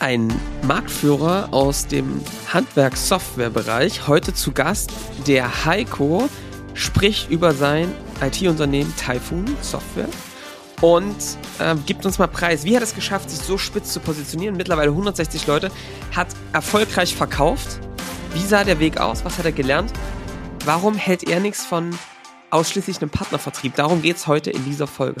ein Marktführer aus dem Handwerkssoftwarebereich. Heute zu Gast der Heiko, spricht über sein IT-Unternehmen Typhoon Software und äh, gibt uns mal Preis. Wie hat es geschafft, sich so spitz zu positionieren? Mittlerweile 160 Leute, hat erfolgreich verkauft. Wie sah der Weg aus? Was hat er gelernt? Warum hält er nichts von ausschließlich einem Partnervertrieb? Darum geht es heute in dieser Folge.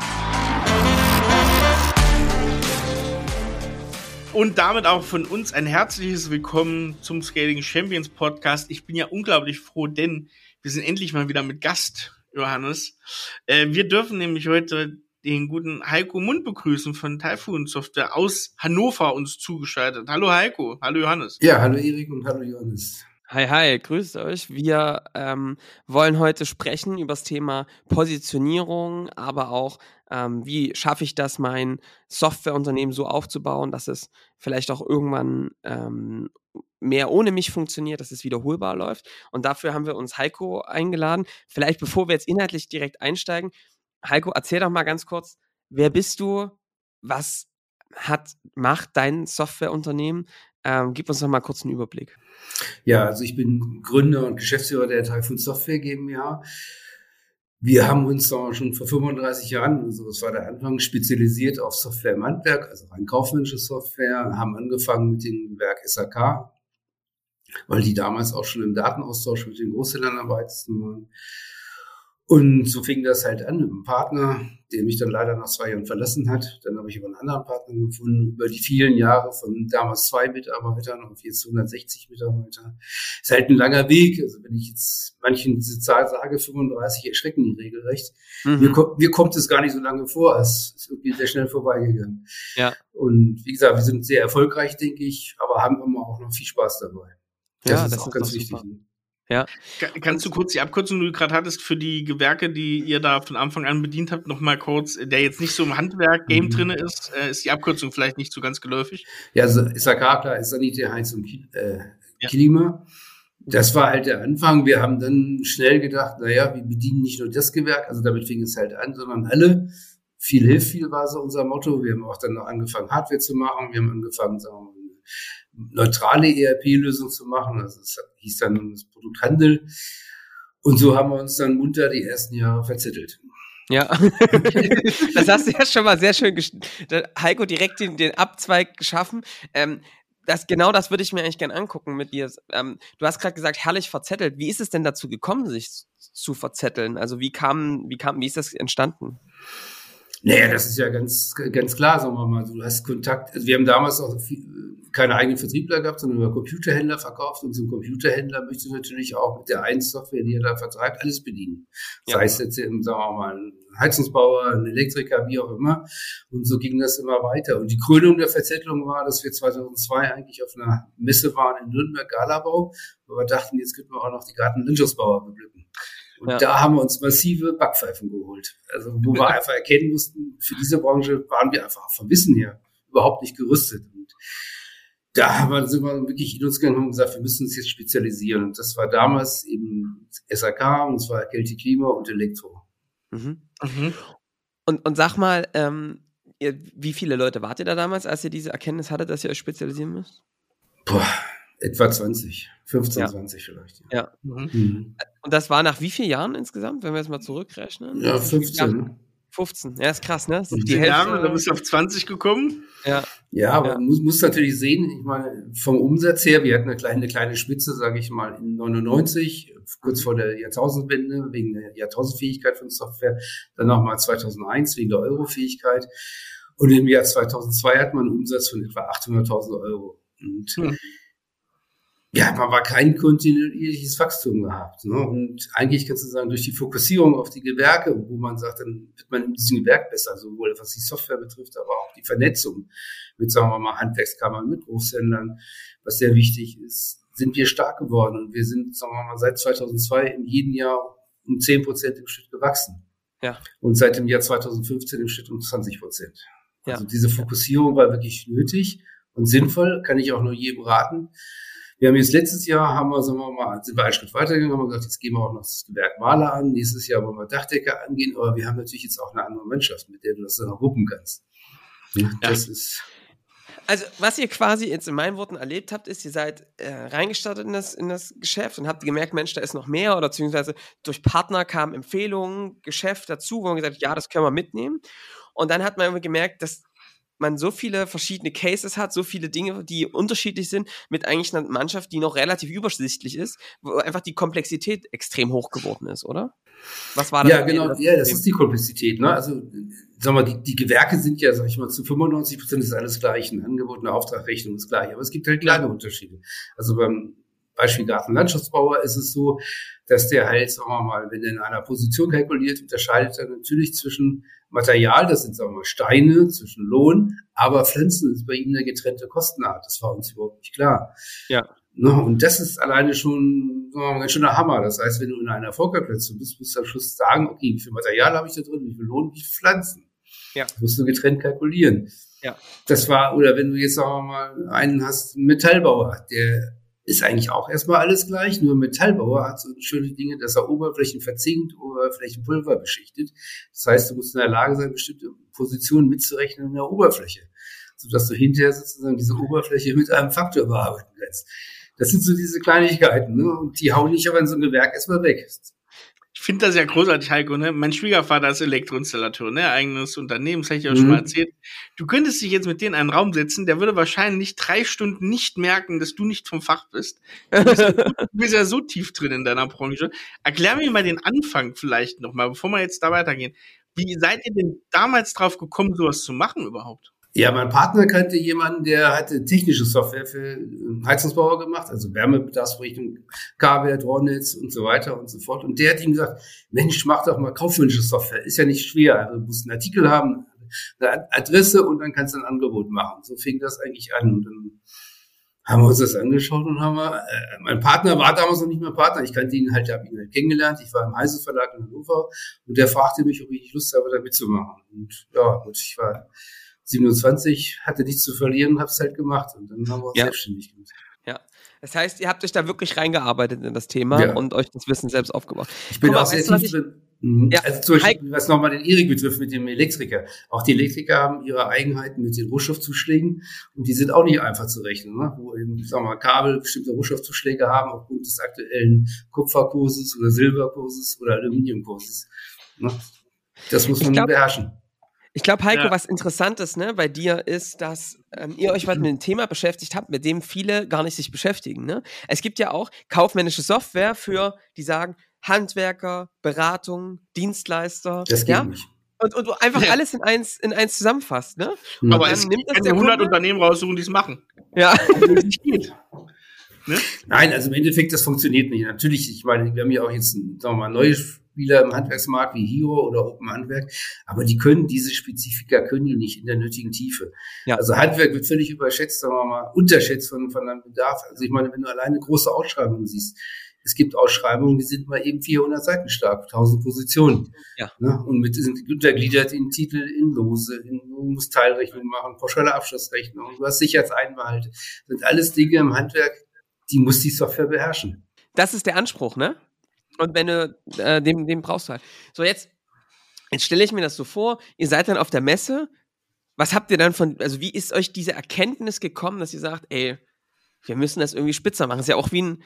Und damit auch von uns ein herzliches Willkommen zum Scaling Champions Podcast. Ich bin ja unglaublich froh, denn wir sind endlich mal wieder mit Gast, Johannes. Äh, wir dürfen nämlich heute den guten Heiko Mund begrüßen von Typhoon Software aus Hannover uns zugeschaltet. Hallo Heiko, hallo Johannes. Ja, hallo Erik und hallo Johannes. Hi, hi, grüßt euch. Wir ähm, wollen heute sprechen über das Thema Positionierung, aber auch, ähm, wie schaffe ich das, mein Softwareunternehmen so aufzubauen, dass es vielleicht auch irgendwann ähm, mehr ohne mich funktioniert, dass es wiederholbar läuft. Und dafür haben wir uns Heiko eingeladen. Vielleicht bevor wir jetzt inhaltlich direkt einsteigen, Heiko, erzähl doch mal ganz kurz, wer bist du? Was hat, macht dein Softwareunternehmen? Ähm, gib uns doch mal kurz einen Überblick. Ja, also ich bin Gründer und Geschäftsführer der Typhoon Software GmbH. Wir haben uns schon vor 35 Jahren, also das war der Anfang, spezialisiert auf Software im Handwerk, also rein kaufmännische Software, haben angefangen mit dem Werk SAK, weil die damals auch schon im Datenaustausch mit den Großhändlern am weitesten waren. Und so fing das halt an mit einem Partner, der mich dann leider nach zwei Jahren verlassen hat. Dann habe ich aber einen anderen Partner gefunden, über die vielen Jahre von damals zwei Mitarbeitern auf jetzt 160 Mitarbeiter. Ist halt ein langer Weg. Also wenn ich jetzt manchen diese Zahl sage, 35, erschrecken die regelrecht. Mhm. Mir, kommt, mir kommt es gar nicht so lange vor. Es ist irgendwie sehr schnell vorbeigegangen. Ja. Und wie gesagt, wir sind sehr erfolgreich, denke ich, aber haben immer auch noch viel Spaß dabei. Das ja, ist das auch ist ganz wichtig. Super. Ja. Kannst du kurz die Abkürzung, die du gerade hattest, für die Gewerke, die ihr da von Anfang an bedient habt, nochmal kurz, der jetzt nicht so im Handwerk-Game mhm. drin ist, äh, ist die Abkürzung vielleicht nicht so ganz geläufig? Ja, also ist ja klar, ist Sanitär, Heizung, äh, ja. Klima. Das war halt der Anfang. Wir haben dann schnell gedacht, naja, wir bedienen nicht nur das Gewerk, also damit fing es halt an, sondern alle. Viel hilft viel war so unser Motto. Wir haben auch dann noch angefangen, Hardware zu machen. Wir haben angefangen, sagen wir mal, neutrale ERP-Lösung zu machen. Also das hieß dann das Produkthandel. Und so haben wir uns dann munter die ersten Jahre verzettelt. Ja, das hast du ja schon mal sehr schön, Heiko direkt den, den Abzweig geschaffen. Ähm, das, genau das würde ich mir eigentlich gerne angucken mit dir. Ähm, du hast gerade gesagt, herrlich verzettelt. Wie ist es denn dazu gekommen, sich zu verzetteln? Also wie kam, wie kam, wie ist das entstanden? Naja, das ist ja ganz, ganz klar, sagen wir mal. Du hast Kontakt. Also wir haben damals auch viel, keine eigenen Vertriebler gehabt, sondern über Computerhändler verkauft. Und so ein Computerhändler möchte natürlich auch mit der einen Software, die er da vertreibt, alles bedienen. Ja. Sei es jetzt, eben, sagen wir mal, ein Heizungsbauer, ein Elektriker, wie auch immer. Und so ging das immer weiter. Und die Krönung der Verzettelung war, dass wir 2002 eigentlich auf einer Messe waren in Nürnberg, Galabau, wo wir dachten, jetzt könnten wir auch noch die Gartenlandschaftsbauer beglücken. Und ja. da haben wir uns massive Backpfeifen geholt. Also wo wir einfach erkennen mussten, für diese Branche waren wir einfach vom Wissen her überhaupt nicht gerüstet. Und da haben wir, sind wir wirklich in uns gegangen und gesagt, wir müssen uns jetzt spezialisieren. Und das war damals eben SAK und zwar Kälte Klima und Elektro. Mhm. Mhm. Und, und sag mal, ähm, ihr, wie viele Leute wart ihr da damals, als ihr diese Erkenntnis hattet, dass ihr euch spezialisieren müsst? Boah, etwa 20. 15, ja. 20 vielleicht. Ja. ja. Mhm. mhm. Und das war nach wie vielen Jahren insgesamt, wenn wir jetzt mal zurückrechnen? Ja, 15. 15, ja, ist krass, ne? Die Jahre, da bist du auf 20 gekommen. Ja. Ja, aber ja. man muss, muss natürlich sehen, ich meine, vom Umsatz her, wir hatten eine kleine, eine kleine Spitze, sage ich mal, in 99, kurz vor der Jahrtausendwende, wegen der Jahrtausendfähigkeit von Software, dann nochmal 2001 wegen der Eurofähigkeit. Und im Jahr 2002 hat man einen Umsatz von etwa 800.000 Euro. Und hm ja, man war kein kontinuierliches Wachstum gehabt. Ne? Und eigentlich kannst du sagen, durch die Fokussierung auf die Gewerke, wo man sagt, dann wird man in diesem Gewerk besser, sowohl was die Software betrifft, aber auch die Vernetzung mit, sagen wir mal, Handwerkskammern, mit Großhändlern, was sehr wichtig ist, sind wir stark geworden und wir sind, sagen wir mal, seit 2002 in jedem Jahr um 10 Prozent im Schnitt gewachsen. Ja. Und seit dem Jahr 2015 im Schnitt um 20 Prozent. Ja. Also diese Fokussierung war wirklich nötig und sinnvoll, kann ich auch nur jedem raten. Wir haben jetzt letztes Jahr, haben wir, sagen wir mal, sind wir einen Schritt weitergegangen, haben gesagt, jetzt gehen wir auch noch das Gewerk Maler an. Nächstes Jahr wollen wir Dachdecker angehen, aber wir haben natürlich jetzt auch eine andere Mannschaft, mit der du das dann auch wuppen kannst. Ja. Das ist, also, was ihr quasi jetzt in meinen Worten erlebt habt, ist, ihr seid äh, reingestartet in das, in das Geschäft und habt gemerkt, Mensch, da ist noch mehr oder beziehungsweise durch Partner kamen Empfehlungen, Geschäft dazu, wo man gesagt hat, ja, das können wir mitnehmen. Und dann hat man gemerkt, dass man so viele verschiedene Cases hat, so viele Dinge, die unterschiedlich sind, mit eigentlich einer Mannschaft, die noch relativ übersichtlich ist, wo einfach die Komplexität extrem hoch geworden ist, oder? Was war das? Ja, genau, das ja, das ist die Komplexität. Ne? Also, sagen wir, die, die Gewerke sind ja, sag ich mal, zu 95 Prozent ist alles gleich. Ein Angebot, eine Auftragrechnung ist gleich. Aber es gibt halt kleine Unterschiede. Also beim Beispiel Gartenlandschaftsbauer ist es so, dass der halt, sagen wir mal, wenn er in einer Position kalkuliert, unterscheidet er natürlich zwischen Material, das sind, sagen wir mal, Steine, zwischen Lohn, aber Pflanzen ist bei ihm eine getrennte Kostenart. Das war uns überhaupt nicht klar. Ja. Ne, und das ist alleine schon mal, ganz schöner Hammer. Das heißt, wenn du in einer Erfolgskalkulation bist, musst du am Schluss sagen, okay, wie viel Material habe ich da drin, wie viel Lohn, wie viel Pflanzen. Ja. Das musst du getrennt kalkulieren. Ja. Das war, oder wenn du jetzt, sagen wir mal, einen hast, einen Metallbauer, der ist eigentlich auch erstmal alles gleich, nur Metallbauer hat so schöne Dinge, dass er Oberflächen verzinkt, Oberflächen Pulver beschichtet. Das heißt, du musst in der Lage sein, bestimmte Positionen mitzurechnen in der Oberfläche, sodass du hinterher sozusagen diese Oberfläche mit einem Faktor bearbeiten kannst. Das sind so diese Kleinigkeiten, ne? Und die hauen nicht aber in so ein Gewerk erstmal weg. Ich finde das ja großartig, Heiko, ne? Mein Schwiegervater ist Elektroinstallateur, ne? Eigenes Unternehmen, das habe ich ja mhm. schon mal erzählt. Du könntest dich jetzt mit denen in einen Raum setzen, der würde wahrscheinlich drei Stunden nicht merken, dass du nicht vom Fach bist. Du bist, ja, du bist ja so tief drin in deiner Branche. Erklär mir mal den Anfang vielleicht nochmal, bevor wir jetzt da weitergehen. Wie seid ihr denn damals drauf gekommen, sowas zu machen überhaupt? Ja, mein Partner kannte jemanden, der hatte technische Software für Heizungsbauer gemacht, also Wärmebedarfsrichtung, K-Wert, Rohrnetz und so weiter und so fort. Und der hat ihm gesagt, Mensch, mach doch mal kaufmännische Software. Ist ja nicht schwer. Also du musst einen Artikel haben, eine Adresse und dann kannst du ein Angebot machen. So fing das eigentlich an. Und dann haben wir uns das angeschaut und haben wir, äh, mein Partner war damals noch nicht mein Partner. Ich kannte ihn halt, habe ihn halt kennengelernt. Ich war im Heise in Hannover und der fragte mich, ob ich Lust habe, da mitzumachen. Und ja, gut, ich war 27, hatte nichts zu verlieren, habe es halt gemacht und dann haben wir uns ja. selbstständig gemacht. Ja, das heißt, ihr habt euch da wirklich reingearbeitet in das Thema ja. und euch das Wissen selbst aufgebaut. Ich bin mal, auch sehr tief drin. Mhm. Ja. Also zum Beispiel, was nochmal den Erik betrifft mit dem Elektriker. Auch die Elektriker haben ihre Eigenheiten mit den Rohstoffzuschlägen und die sind auch nicht einfach zu rechnen, ne? wo eben, sagen wir mal, Kabel bestimmte Rohstoffzuschläge haben aufgrund des aktuellen Kupferkurses oder Silberkurses oder Aluminiumkurses. Ne? Das muss man glaub, beherrschen. Ich glaube, Heiko, ja. was Interessantes ne, bei dir ist, dass ähm, ihr euch was mit dem Thema beschäftigt habt, mit dem viele gar nicht sich beschäftigen. Ne? Es gibt ja auch kaufmännische Software für, die sagen, Handwerker, Beratung, Dienstleister. Das geht ja? nicht. Und, und du einfach ja. alles in eins, in eins zusammenfasst, ne? Mhm. Aber es nimmt das 100 Kunde. Unternehmen raussuchen, die es machen. Ja. Also. Ne? Nein, also im Endeffekt, das funktioniert nicht. Natürlich, ich meine, wir haben ja auch jetzt, sagen wir mal, neue Spieler im Handwerksmarkt wie Hero oder Open Handwerk, aber die können diese Spezifika können die nicht in der nötigen Tiefe. Ja. Also Handwerk wird völlig überschätzt, sagen wir mal, unterschätzt von, von einem Bedarf. Also ich meine, wenn du alleine große Ausschreibungen siehst, es gibt Ausschreibungen, die sind mal eben 400 Seiten stark, 1000 Positionen. Ja. Ne? Und mit sind untergliedert in Titel, in Lose, in, du musst Teilrechnung machen, pauschale Abschlussrechnung, du hast Sicherheitseinbehalte. Das sind alles Dinge im Handwerk, die muss die Software beherrschen. Das ist der Anspruch, ne? Und wenn du, äh, den, den brauchst du halt. So, jetzt, jetzt stelle ich mir das so vor, ihr seid dann auf der Messe. Was habt ihr dann von, also wie ist euch diese Erkenntnis gekommen, dass ihr sagt, ey, wir müssen das irgendwie spitzer machen? Das ist ja auch wie ein,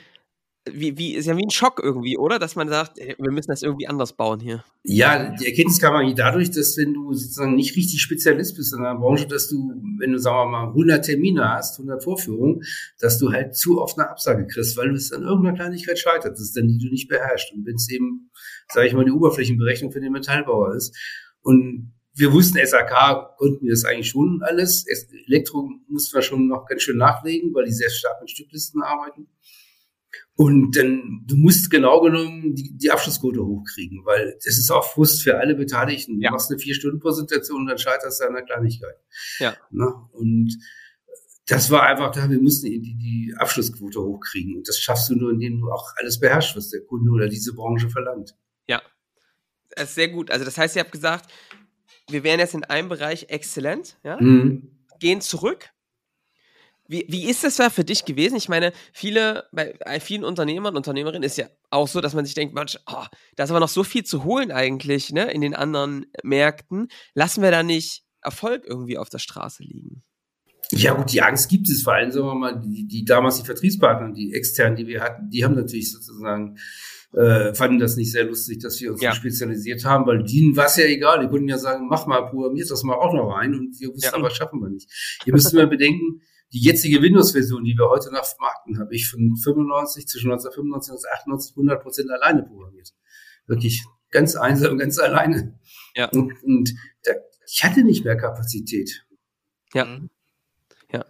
wie, wie, ist ja wie ein Schock irgendwie, oder? Dass man sagt, wir müssen das irgendwie anders bauen hier. Ja, die Erkenntnis kam eigentlich dadurch, dass wenn du sozusagen nicht richtig Spezialist bist in einer Branche, dass du, wenn du, sagen wir mal, 100 Termine hast, 100 Vorführungen, dass du halt zu oft eine Absage kriegst, weil du es an irgendeiner Kleinigkeit scheitert, das ist dann die du nicht beherrschst. Und wenn es eben, sage ich mal, die Oberflächenberechnung für den Metallbauer ist. Und wir wussten, SAK konnten wir das eigentlich schon alles. Elektro mussten wir schon noch ganz schön nachlegen, weil die sehr stark mit Stücklisten arbeiten. Und dann, du musst genau genommen die, die Abschlussquote hochkriegen, weil das ist auch Frust für alle Beteiligten. Du ja. machst eine Vier-Stunden-Präsentation und dann scheiterst du an der Kleinigkeit. Ja. Na, und das war einfach da, wir müssen die, die Abschlussquote hochkriegen. Und das schaffst du nur, indem du auch alles beherrschst, was der Kunde oder diese Branche verlangt. Ja, das ist sehr gut. Also das heißt, ihr habt gesagt, wir wären jetzt in einem Bereich exzellent, ja? Mhm. gehen zurück. Wie, wie ist das da für dich gewesen? Ich meine, viele, bei vielen Unternehmern und Unternehmerinnen ist ja auch so, dass man sich denkt, Mensch, oh, da ist aber noch so viel zu holen eigentlich, ne, in den anderen Märkten. Lassen wir da nicht Erfolg irgendwie auf der Straße liegen? Ja gut, die Angst gibt es vor allem, sagen wir mal, die, die damals die Vertriebspartner, die externen, die wir hatten, die haben natürlich sozusagen äh, fanden das nicht sehr lustig, dass wir uns ja. spezialisiert haben, weil denen war es ja egal. Die konnten ja sagen, mach mal, programmiert das mal auch noch rein und wir wussten ja. aber, schaffen wir nicht. Ihr müsst mal bedenken, die jetzige Windows-Version, die wir heute noch vermarkten, habe ich von 95 zwischen 1995 und 1998 100 Prozent alleine programmiert. Wirklich ganz einsam, ganz alleine. Ja. Und, und da, ich hatte nicht mehr Kapazität. Ja. Mhm. Ja.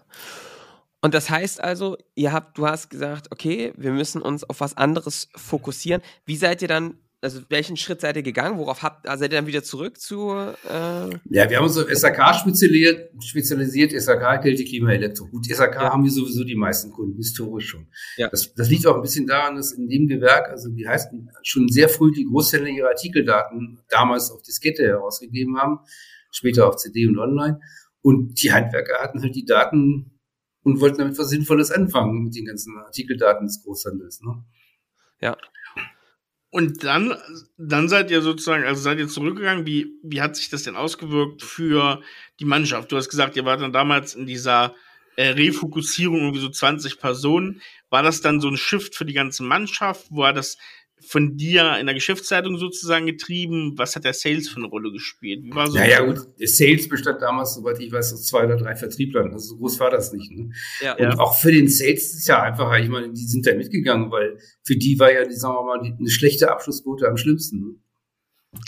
Und das heißt also, ihr habt, du hast gesagt, okay, wir müssen uns auf was anderes fokussieren. Wie seid ihr dann, also welchen Schritt seid ihr gegangen? Worauf habt, also seid ihr dann wieder zurück zu? Äh ja, wir haben uns auf SAK spezialisiert, spezialisiert SAK, Kälte, Klima, Elektro. Gut, SAK ja. haben wir sowieso die meisten Kunden, historisch schon. Ja. Das, das liegt auch ein bisschen daran, dass in dem Gewerk, also die heißen schon sehr früh die Großhändler ihre Artikeldaten damals auf Diskette herausgegeben haben, später auf CD und online. Und die Handwerker hatten halt die Daten und wollten damit was Sinnvolles anfangen mit den ganzen Artikeldaten des Großhandels. Ne? Ja. Und dann, dann seid ihr sozusagen, also seid ihr zurückgegangen. Wie, wie hat sich das denn ausgewirkt für die Mannschaft? Du hast gesagt, ihr wart dann damals in dieser äh, Refokussierung irgendwie so 20 Personen. War das dann so ein Shift für die ganze Mannschaft? War das von dir in der Geschäftszeitung sozusagen getrieben? Was hat der Sales für eine Rolle gespielt? Wie war so naja, gut, der Sales bestand damals, soweit ich weiß, aus zwei oder drei Vertrieblern. Also so groß war das nicht. Ne? Ja, und ja. auch für den Sales ist es ja einfacher. Ich meine, die sind da mitgegangen, weil für die war ja, die, sagen wir mal, die, eine schlechte Abschlussquote am schlimmsten. Ne?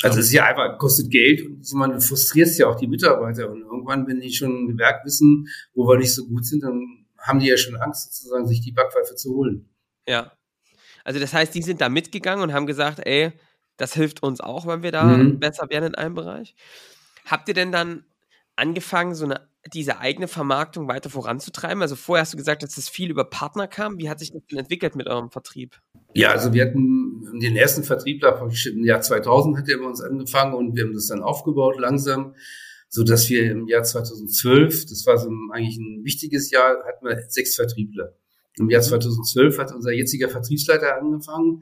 Also es ist ja einfach, kostet Geld und ich meine, du frustrierst ja auch die Mitarbeiter. Und irgendwann, wenn die schon ein Gewerk wissen, wo wir nicht so gut sind, dann haben die ja schon Angst, sozusagen, sich die Backpfeife zu holen. Ja, also das heißt, die sind da mitgegangen und haben gesagt, ey, das hilft uns auch, wenn wir da mhm. besser werden in einem Bereich. Habt ihr denn dann angefangen, so eine, diese eigene Vermarktung weiter voranzutreiben? Also vorher hast du gesagt, dass das viel über Partner kam. Wie hat sich das denn entwickelt mit eurem Vertrieb? Ja, also wir hatten den ersten Vertriebler im Jahr 2000 hat er bei uns angefangen und wir haben das dann aufgebaut langsam, so dass wir im Jahr 2012, das war so eigentlich ein wichtiges Jahr, hatten wir sechs Vertriebler. Im Jahr 2012 hat unser jetziger Vertriebsleiter angefangen,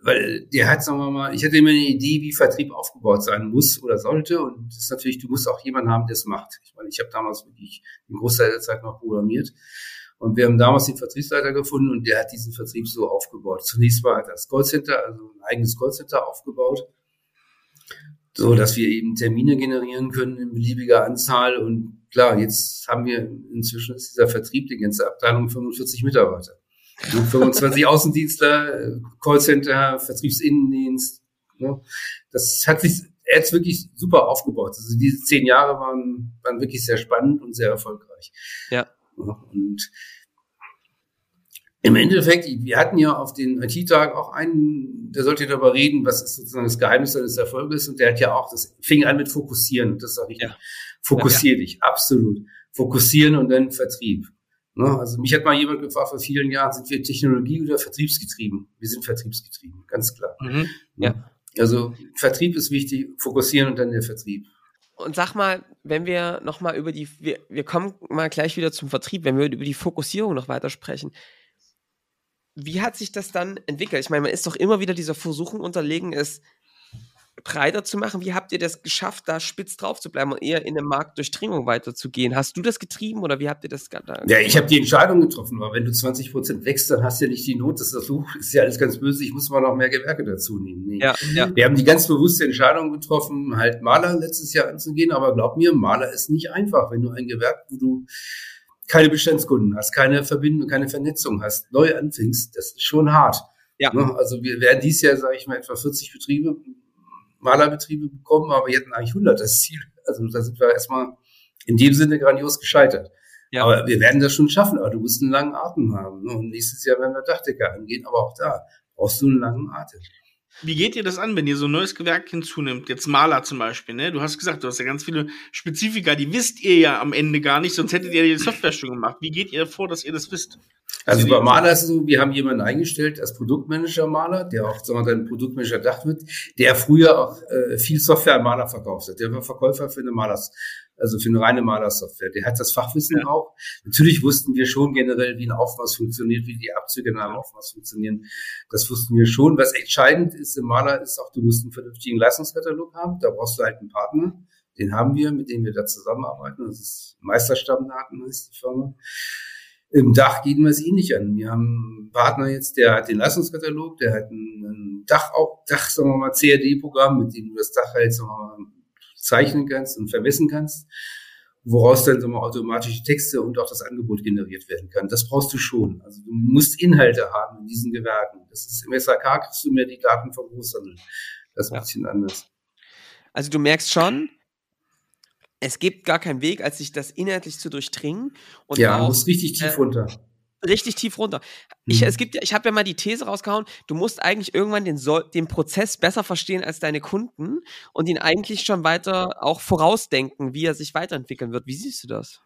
weil der hat, sagen wir mal, ich hatte immer eine Idee, wie Vertrieb aufgebaut sein muss oder sollte. Und das ist natürlich, du musst auch jemanden haben, der es macht. Ich meine, ich habe damals wirklich den Großteil der Zeit noch programmiert. Und wir haben damals den Vertriebsleiter gefunden und der hat diesen Vertrieb so aufgebaut. Zunächst war das Callcenter, also ein eigenes Callcenter aufgebaut, so dass wir eben Termine generieren können in beliebiger Anzahl und klar, jetzt haben wir inzwischen ist dieser Vertrieb, die ganze Abteilung 45 Mitarbeiter. 25 Außendienstler, Callcenter, Vertriebsinnendienst. Ne? Das hat sich jetzt wirklich super aufgebaut. Also diese zehn Jahre waren, waren wirklich sehr spannend und sehr erfolgreich. Ja. Und im Endeffekt, wir hatten ja auf den IT-Tagen auch einen, der sollte darüber reden, was ist sozusagen das Geheimnis seines Erfolges. Und der hat ja auch, das fing an mit Fokussieren. Und das ist auch richtig. Ja. Fokussier ja, ja. dich, absolut. Fokussieren und dann Vertrieb. Ne? Also mich hat mal jemand gefragt, vor vielen Jahren, sind wir Technologie- oder Vertriebsgetrieben? Wir sind Vertriebsgetrieben, ganz klar. Mhm. Ja. Also Vertrieb ist wichtig, fokussieren und dann der Vertrieb. Und sag mal, wenn wir nochmal über die, wir, wir kommen mal gleich wieder zum Vertrieb, wenn wir über die Fokussierung noch weiter sprechen. Wie hat sich das dann entwickelt? Ich meine, man ist doch immer wieder dieser Versuchung unterlegen, es breiter zu machen. Wie habt ihr das geschafft, da spitz drauf zu bleiben und eher in der Marktdurchdringung weiterzugehen? Hast du das getrieben oder wie habt ihr das da Ja, ich habe die Entscheidung getroffen, weil wenn du 20 Prozent wächst, dann hast du ja nicht die Not, dass das so ist ja alles ganz böse, ich muss mal noch mehr Gewerke dazu nehmen. Nee. Ja, ja. Wir haben die ganz bewusste Entscheidung getroffen, halt Maler letztes Jahr anzugehen, aber glaub mir, Maler ist nicht einfach, wenn du ein Gewerk, wo du keine Bestandskunden hast, keine Verbindung, keine Vernetzung hast, neu anfängst, das ist schon hart. Ja. Ne? Also wir werden dies Jahr, sage ich mal, etwa 40 Betriebe Malerbetriebe bekommen, aber wir hatten eigentlich 100 das Ziel. Also da sind wir erstmal in dem Sinne grandios gescheitert. Ja. Aber wir werden das schon schaffen, aber du musst einen langen Atem haben. Ne? Und nächstes Jahr werden wir Dachdecker angehen, aber auch da brauchst du einen langen Atem. Wie geht ihr das an, wenn ihr so ein neues Gewerk hinzunimmt? Jetzt Maler zum Beispiel, ne? Du hast gesagt, du hast ja ganz viele Spezifika, die wisst ihr ja am Ende gar nicht, sonst hättet ihr die Software schon gemacht. Wie geht ihr vor, dass ihr das wisst? Also bei Maler ist es so, wir haben jemanden eingestellt als Produktmanager Maler, der auch sagen wir, dann Produktmanager Dach wird, der früher auch äh, viel Software an Maler verkauft hat. Der war Verkäufer für eine Malers, also für eine reine Malersoftware. Der hat das Fachwissen ja. auch. Natürlich wussten wir schon generell, wie ein Aufmaß funktioniert, wie die Abzüge in einem Aufmaß funktionieren. Das wussten wir schon. Was entscheidend ist im Maler ist auch, du musst einen vernünftigen Leistungskatalog haben. Da brauchst du halt einen Partner. Den haben wir, mit dem wir da zusammenarbeiten. Das ist Meisterstammdaten, ist die Firma. Im Dach gehen wir es eh nicht an. Wir haben einen Partner jetzt, der hat den Leistungskatalog, der hat ein, ein Dach, auch Dach, sagen wir mal, CAD-Programm, mit dem du das Dach halt, sagen wir mal, zeichnen kannst und vermessen kannst, woraus dann sagen wir, automatische Texte und auch das Angebot generiert werden kann. Das brauchst du schon. Also du musst Inhalte haben in diesen Gewerken. Das ist im SAK kriegst du mehr die Daten vom Großhandel. Das ist ein bisschen anders. Also du merkst schon, es gibt gar keinen Weg, als sich das inhaltlich zu durchdringen. Und ja, auch, muss richtig tief äh, runter. Richtig tief runter. Ich, mhm. es gibt, ich habe ja mal die These rausgehauen, du musst eigentlich irgendwann den, den Prozess besser verstehen als deine Kunden und ihn eigentlich schon weiter auch vorausdenken, wie er sich weiterentwickeln wird. Wie siehst du das?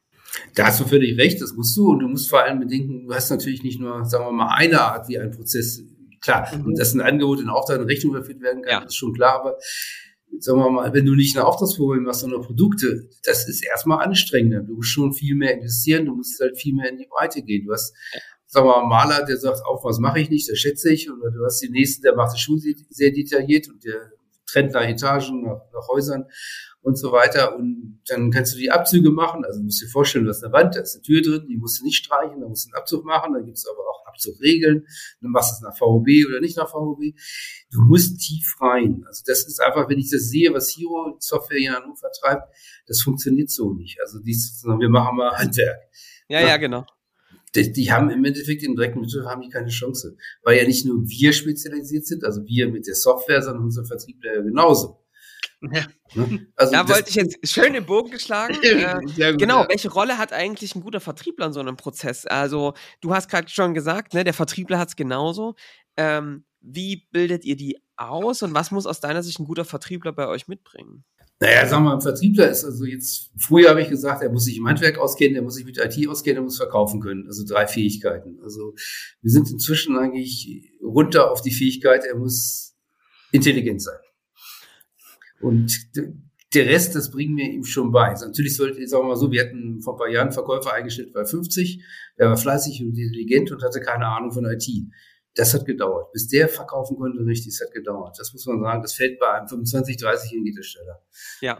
Da hast du völlig recht, das musst du. Und du musst vor allem bedenken, du hast natürlich nicht nur, sagen wir mal, eine Art, wie ein Prozess, klar, mhm. und dass ein Angebot in Auftrag in Rechnung überführt werden kann, ja. ist schon klar, aber sagen wir mal, wenn du nicht eine Auftragsprobe machst, sondern Produkte, das ist erstmal anstrengender. Du musst schon viel mehr investieren, du musst halt viel mehr in die Breite gehen. Du hast, sagen wir mal, einen Maler, der sagt, auf was mache ich nicht, das schätze ich. Oder du hast den nächsten, der macht es schon sehr detailliert und der trennt nach Etagen, nach, nach Häusern und so weiter. Und dann kannst du die Abzüge machen. Also du musst dir vorstellen, du hast eine Wand, da ist eine Tür drin, die musst du nicht streichen, da musst du einen Abzug machen. Da gibt es aber auch Abzugregeln. Dann machst du es nach VOB oder nicht nach VOB. Du musst tief rein. Also das ist einfach, wenn ich das sehe, was Hero Software hier in Hannover treibt, das funktioniert so nicht. Also dies, wir machen mal Handwerk. Ja, ja, ja genau. Die, die, haben im Endeffekt im direkten Mittel haben die keine Chance. Weil ja nicht nur wir spezialisiert sind, also wir mit der Software, sondern unser Vertriebler ja genauso. Ja. Ne? Also da wollte ich jetzt schön den Bogen geschlagen. äh, gut, genau, ja. welche Rolle hat eigentlich ein guter Vertriebler in so einem Prozess? Also, du hast gerade schon gesagt, ne, der Vertriebler hat es genauso. Ähm, wie bildet ihr die aus und was muss aus deiner Sicht ein guter Vertriebler bei euch mitbringen? Naja, sagen wir mal, ein Vertriebler ist also jetzt, früher habe ich gesagt, er muss sich im Handwerk auskennen, er muss sich mit IT auskennen, er muss verkaufen können. Also drei Fähigkeiten. Also wir sind inzwischen eigentlich runter auf die Fähigkeit, er muss intelligent sein. Und der Rest, das bringen wir ihm schon bei. Also natürlich sollte, sagen wir mal so, wir hatten vor ein paar Jahren einen Verkäufer eingestellt bei 50, der war fleißig und intelligent und hatte keine Ahnung von IT. Das hat gedauert. Bis der verkaufen konnte, richtig, das hat gedauert. Das muss man sagen. Das fällt bei einem 25, 30 in jede Stelle. Ja.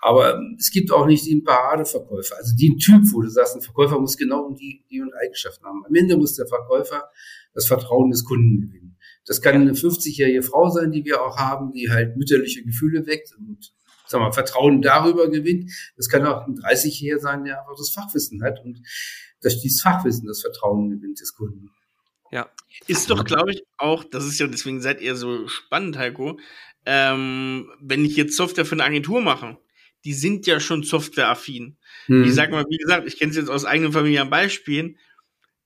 Aber ähm, es gibt auch nicht den Paradeverkäufer. Also den Typ, wo du sagst, ein Verkäufer muss genau die, die und Eigenschaften haben. Am Ende muss der Verkäufer das Vertrauen des Kunden gewinnen. Das kann eine 50-jährige Frau sein, die wir auch haben, die halt mütterliche Gefühle weckt und sagen wir, Vertrauen darüber gewinnt. Das kann auch ein 30-Jähriger sein, der einfach das Fachwissen hat und dass dieses Fachwissen das Vertrauen gewinnt des Kunden. Ja. Ist doch, glaube ich, auch, das ist ja, deswegen seid ihr so spannend, Heiko, ähm, wenn ich jetzt Software für eine Agentur mache, die sind ja schon softwareaffin. Hm. Ich sag mal, wie gesagt, ich kenne es jetzt aus eigenen Familien Beispielen.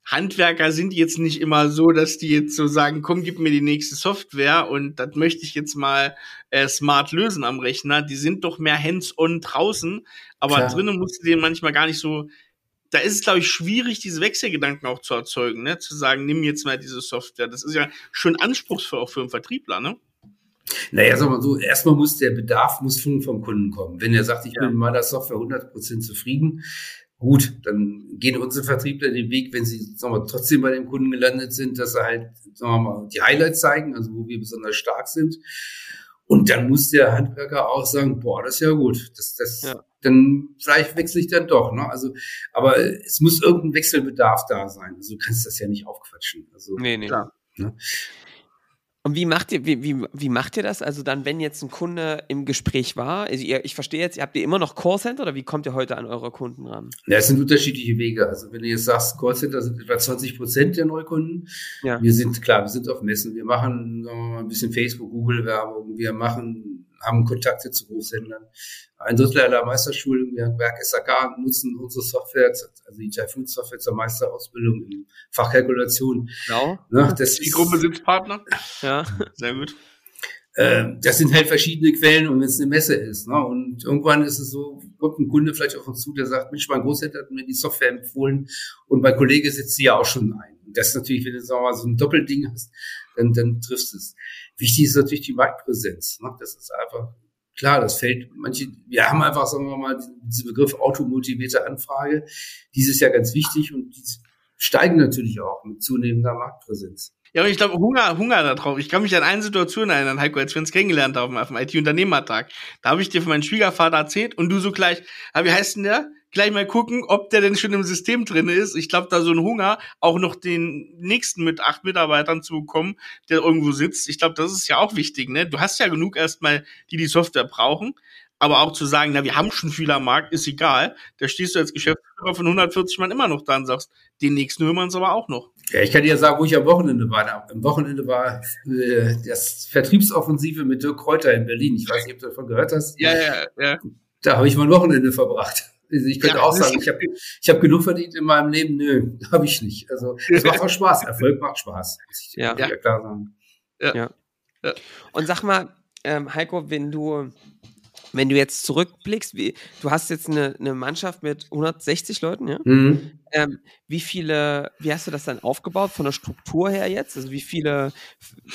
Handwerker sind jetzt nicht immer so, dass die jetzt so sagen, komm, gib mir die nächste Software und das möchte ich jetzt mal äh, smart lösen am Rechner. Die sind doch mehr hands-on draußen, aber Klar. drinnen musst du denen manchmal gar nicht so. Da ist es, glaube ich, schwierig, diese Wechselgedanken auch zu erzeugen, ne? Zu sagen, nimm jetzt mal diese Software. Das ist ja schon anspruchsvoll auch für einen Vertriebler, ne? Naja, sag mal so, erstmal muss der Bedarf muss vom, vom Kunden kommen. Wenn er sagt, ich bin mit meiner Software 100% zufrieden, Gut, dann gehen unsere Vertriebler den Weg, wenn sie sagen wir, trotzdem bei dem Kunden gelandet sind, dass sie halt sagen wir mal, die Highlights zeigen, also wo wir besonders stark sind. Und dann muss der Handwerker auch sagen, boah, das ist ja gut. Das, das, ja. Dann vielleicht wechsle ich dann doch. Ne? Also, aber es muss irgendein Wechselbedarf da sein. Also du kannst das ja nicht aufquatschen. Also, nee, nee. Klar. Ne? Und wie macht ihr, wie, wie, wie macht ihr das? Also dann, wenn jetzt ein Kunde im Gespräch war, also ihr, ich verstehe jetzt, habt ihr immer noch Callcenter oder wie kommt ihr heute an eure Kunden ran? Ja, es sind unterschiedliche Wege. Also wenn du jetzt sagst, Callcenter sind etwa 20 Prozent der Neukunden. Ja. Wir sind, klar, wir sind auf Messen, wir machen wir mal, ein bisschen Facebook, Google-Werbung, wir machen haben Kontakte zu Großhändlern. Ein Drittel aller Meisterschulen im Werk SAK nutzen unsere Software, also die Typhoon Software zur Meisterausbildung in Fachkalkulation. Genau. Ne, das die Gruppe sind Partner. Ja, sehr gut. äh, das sind halt verschiedene Quellen und wenn es eine Messe ist. Ne? Und irgendwann ist es so, kommt ein Kunde vielleicht auf uns zu, der sagt, Mensch, mein Großeltern hat mir die Software empfohlen und mein Kollege setzt sie ja auch schon ein. Und das ist natürlich, wenn du sagen wir mal, so ein Doppelding hast, dann, dann triffst du es. Wichtig ist natürlich die Marktpräsenz. Ne? Das ist einfach klar, das fällt manche, wir haben einfach, sagen wir mal, diesen Begriff automotivierte Anfrage. Dieses Jahr ganz wichtig und die steigen natürlich auch mit zunehmender Marktpräsenz. Ja, und ich glaube, Hunger, Hunger da drauf. Ich kann mich an eine Situation erinnern, Heiko, als wir uns kennengelernt haben auf dem IT-Unternehmertag. Da habe ich dir von meinem Schwiegervater erzählt und du so gleich, ah, wie heißt denn der? Gleich mal gucken, ob der denn schon im System drin ist. Ich glaube, da so ein Hunger, auch noch den nächsten mit acht Mitarbeitern zu bekommen, der irgendwo sitzt. Ich glaube, das ist ja auch wichtig, ne? Du hast ja genug erstmal, die die Software brauchen. Aber auch zu sagen, na, wir haben schon viel am Markt, ist egal. Da stehst du als Geschäftsführer von 140 Mann immer noch da und sagst, den nächsten hören wir uns aber auch noch. Ja, ich kann dir sagen, wo ich am Wochenende war. Am Wochenende war äh, das Vertriebsoffensive mit Dirk Kräuter in Berlin. Ich weiß nicht, ob du davon gehört hast. Ja, ja, ja. Da habe ich mein Wochenende verbracht. Also ich könnte ja, auch sagen, ich habe ich hab genug verdient in meinem Leben. Nö, habe ich nicht. Also es macht auch Spaß. Erfolg macht Spaß. Muss ich ja. ja klar sagen. Ja. ja. Und sag mal, ähm, Heiko, wenn du wenn du jetzt zurückblickst, wie, du hast jetzt eine, eine Mannschaft mit 160 Leuten, ja? Mhm. Ähm, wie viele, wie hast du das dann aufgebaut von der Struktur her jetzt? Also wie viele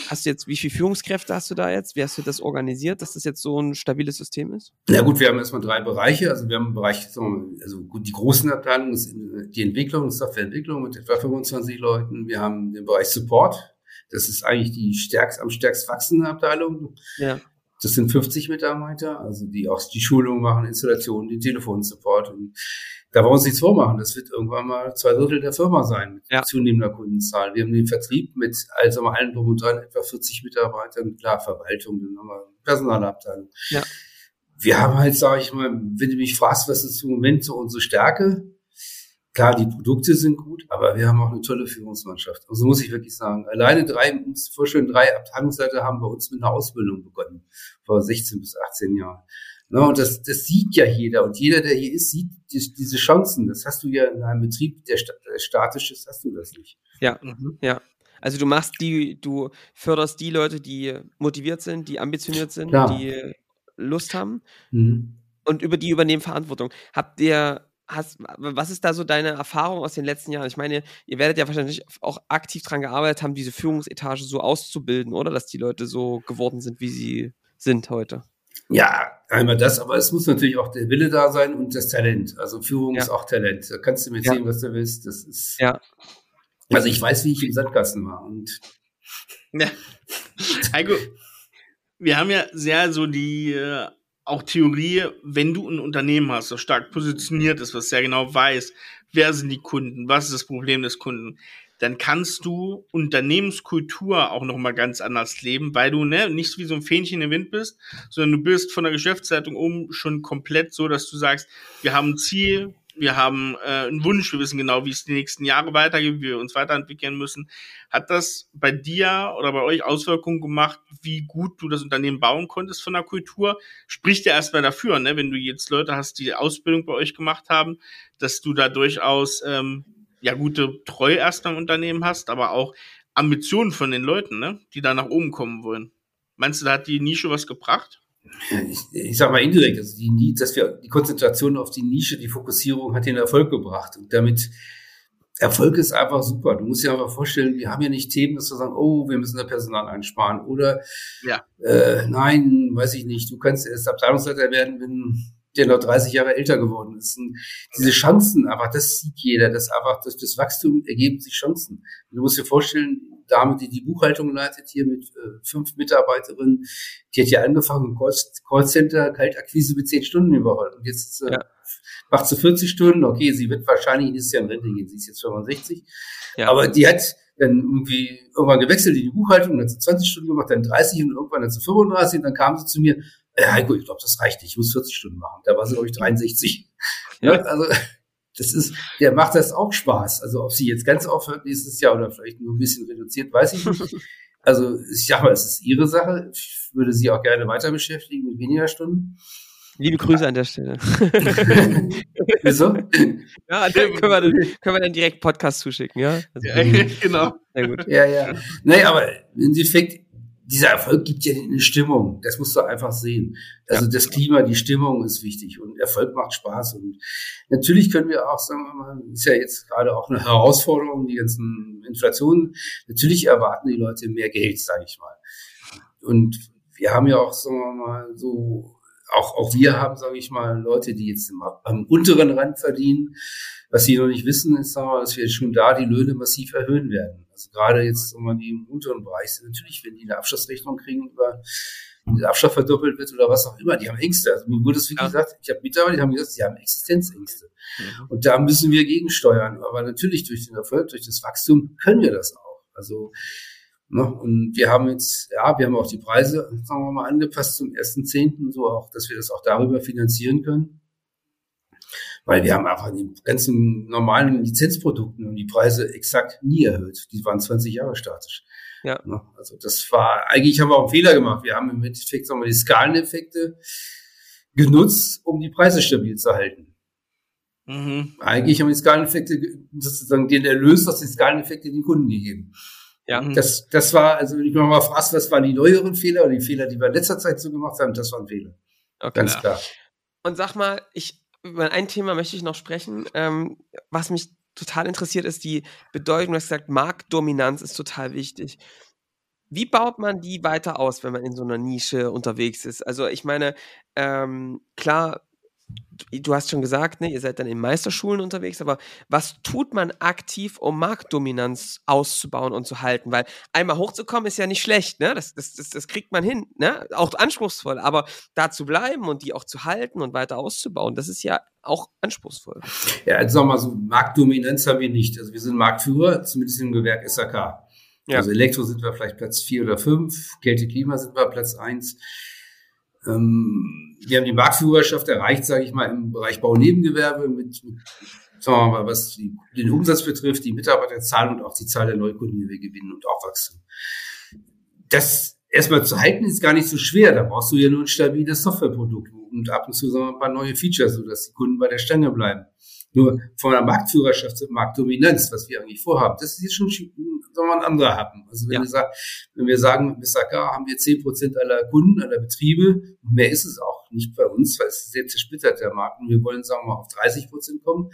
hast du jetzt, wie viele Führungskräfte hast du da jetzt? Wie hast du das organisiert, dass das jetzt so ein stabiles System ist? Na gut, wir haben erstmal drei Bereiche. Also wir haben einen Bereich, also die großen Abteilungen ist die Entwicklung, Softwareentwicklung mit etwa 25 Leuten. Wir haben den Bereich Support. Das ist eigentlich die stärkst, am stärkst wachsende Abteilung. Ja. Das sind 50 Mitarbeiter, also die auch die Schulung machen, Installationen, den Telefonsupport. Und da wollen wir uns nichts vormachen. Das wird irgendwann mal zwei Drittel der Firma sein mit ja. zunehmender Kundenzahl. Wir haben den Vertrieb mit also mal allen drum und dran etwa 40 Mitarbeitern, klar Verwaltung, dann haben wir Personalabteilung. Ja. Wir haben halt, sage ich mal, wenn du mich fragst, was ist im Moment so unsere Stärke, Klar, die Produkte sind gut, aber wir haben auch eine tolle Führungsmannschaft. Also muss ich wirklich sagen. Alleine drei, muss vorstellen, drei Abteilungsleiter haben bei uns mit einer Ausbildung begonnen. Vor 16 bis 18 Jahren. Ne, und das, das sieht ja jeder. Und jeder, der hier ist, sieht die, diese Chancen. Das hast du ja in einem Betrieb, der, der statisch ist, hast du das nicht. Ja, mhm. ja. Also du machst die, du förderst die Leute, die motiviert sind, die ambitioniert sind, Klar. die Lust haben. Mhm. Und über die übernehmen Verantwortung. Habt ihr hast, was ist da so deine Erfahrung aus den letzten Jahren? Ich meine, ihr werdet ja wahrscheinlich auch aktiv daran gearbeitet haben, diese Führungsetage so auszubilden, oder? Dass die Leute so geworden sind, wie sie sind heute. Ja, einmal das, aber es muss natürlich auch der Wille da sein und das Talent. Also Führung ja. ist auch Talent. Da kannst du mir ja. was du willst. Das ist. Ja. Also ich weiß, wie ich im Sandkasten war und. Ja. Heiko, wir haben ja sehr so die äh, auch Theorie, wenn du ein Unternehmen hast, das stark positioniert ist, was sehr genau weiß, wer sind die Kunden, was ist das Problem des Kunden, dann kannst du Unternehmenskultur auch nochmal ganz anders leben, weil du ne, nicht wie so ein Fähnchen im Wind bist, sondern du bist von der Geschäftsleitung um schon komplett so, dass du sagst, wir haben ein Ziel, wir haben äh, einen Wunsch, wir wissen genau, wie es die nächsten Jahre weitergeht, wie wir uns weiterentwickeln müssen. Hat das bei dir oder bei euch Auswirkungen gemacht, wie gut du das Unternehmen bauen konntest von der Kultur? Spricht ja erstmal dafür, ne, wenn du jetzt Leute hast, die Ausbildung bei euch gemacht haben, dass du da durchaus ähm, ja gute Treue erst am Unternehmen hast, aber auch Ambitionen von den Leuten, ne, die da nach oben kommen wollen. Meinst du, da hat die Nische was gebracht? Ich, ich sage mal indirekt, also die, dass wir die Konzentration auf die Nische, die Fokussierung hat den Erfolg gebracht. Und damit Erfolg ist einfach super. Du musst dir einfach vorstellen, wir haben ja nicht Themen, dass wir sagen, oh, wir müssen da Personal einsparen oder ja. äh, nein, weiß ich nicht, du kannst erst Abteilungsleiter werden, wenn der noch 30 Jahre älter geworden ist. Und diese Chancen, aber das sieht jeder, dass einfach durch das Wachstum ergeben sich Chancen. Du musst dir vorstellen, Dame, die die Buchhaltung leitet, hier mit äh, fünf Mitarbeiterinnen, die hat ja angefangen im Callcenter, Kaltakquise mit zehn Stunden Woche. Und jetzt äh, ja. macht sie 40 Stunden. Okay, sie wird wahrscheinlich dieses Jahr in Rente gehen. Sie ist jetzt 65. Ja. Aber die hat dann irgendwie irgendwann gewechselt in die Buchhaltung, dann hat sie 20 Stunden gemacht, dann 30 und irgendwann hat sie 35 und dann kam sie zu mir, Heiko, ich glaube, das reicht nicht, ich muss 40 Stunden machen. Da war sie, glaube ich, 63. Ja. ja also das ist, der macht das auch Spaß. Also ob sie jetzt ganz aufhört nächstes Jahr oder vielleicht nur ein bisschen reduziert, weiß ich nicht. Also ich sag mal, es ist ihre Sache. Ich würde sie auch gerne weiter beschäftigen mit weniger Stunden. Liebe Grüße an der Stelle. Wieso? Ja, dann können wir, dann, können wir dann direkt Podcast zuschicken, ja? Also, ja genau. Sehr gut. Ja, ja. Nee, aber im Endeffekt, dieser Erfolg gibt ja eine Stimmung. Das musst du einfach sehen. Also ja. das Klima, die Stimmung ist wichtig und Erfolg macht Spaß. Und natürlich können wir auch, sagen wir mal, ist ja jetzt gerade auch eine Herausforderung, die ganzen Inflationen. Natürlich erwarten die Leute mehr Geld, sage ich mal. Und wir haben ja auch, sagen wir mal, so, auch, auch wir haben, sage ich mal, Leute, die jetzt im, am unteren Rand verdienen. Was sie noch nicht wissen, ist, sagen wir, mal, dass wir jetzt schon da die Löhne massiv erhöhen werden. Also gerade jetzt, wenn man die im unteren Bereich sind, natürlich, wenn die eine Abschlussrechnung kriegen über der Abschlag verdoppelt wird oder was auch immer, die haben Ängste. Also mir wurde es wie ja. gesagt, ich habe Mitarbeiter, die haben gesagt, sie haben Existenzängste. Mhm. Und da müssen wir gegensteuern. Aber natürlich durch den Erfolg, durch das Wachstum können wir das auch. Also Ne? Und wir haben jetzt, ja, wir haben auch die Preise, sagen wir mal, angepasst zum ersten Zehnten, so auch, dass wir das auch darüber finanzieren können. Weil wir haben einfach die ganzen normalen Lizenzprodukten und die Preise exakt nie erhöht. Die waren 20 Jahre statisch. Ja. Ne? Also das war, eigentlich haben wir auch einen Fehler gemacht. Wir haben im Endeffekt, sagen wir, die Skaleneffekte genutzt, um die Preise stabil zu halten. Mhm. Eigentlich haben die Skaleneffekte sozusagen den Erlös aus den Skaleneffekten den Kunden gegeben. Ja. Mhm. Das, das war, also wenn ich mich mal fragst, was waren die neueren Fehler oder die Fehler, die wir in letzter Zeit so gemacht haben, das waren Fehler. Okay. Ganz klar. Und sag mal, ich, über ein Thema möchte ich noch sprechen, ähm, was mich total interessiert, ist die Bedeutung, du hast gesagt, Marktdominanz ist total wichtig. Wie baut man die weiter aus, wenn man in so einer Nische unterwegs ist? Also ich meine, ähm, klar, du hast schon gesagt, ne, ihr seid dann in Meisterschulen unterwegs, aber was tut man aktiv, um Marktdominanz auszubauen und zu halten? Weil einmal hochzukommen ist ja nicht schlecht, ne? Das, das, das, das kriegt man hin, ne? Auch anspruchsvoll, aber da zu bleiben und die auch zu halten und weiter auszubauen, das ist ja auch anspruchsvoll. Ja, also sag mal so, Marktdominanz haben wir nicht. Also wir sind Marktführer, zumindest im Gewerk SAK. Ja. Also Elektro sind wir vielleicht Platz vier oder fünf, Kälte Klima sind wir Platz eins. Ähm, wir haben die Marktführerschaft erreicht, sage ich mal, im Bereich Baunebengewerbe mit, sagen wir mal, was die, den Umsatz betrifft, die Mitarbeiterzahl und auch die Zahl der Neukunden, die wir gewinnen und auch wachsen. Das erstmal zu halten ist gar nicht so schwer. Da brauchst du ja nur ein stabiles Softwareprodukt und ab und zu sagen wir, ein paar neue Features, sodass die Kunden bei der Stange bleiben. Nur von der Marktführerschaft zur Marktdominanz, was wir eigentlich vorhaben, das ist jetzt schon sagen wir, ein anderer Happen. Also wenn, ja. wir, sagen, wenn wir sagen, mit Saka haben wir zehn Prozent aller Kunden, aller Betriebe, mehr ist es auch nicht bei uns, weil es ist sehr zersplittert, der Markt, und wir wollen, sagen wir mal, auf 30 Prozent kommen.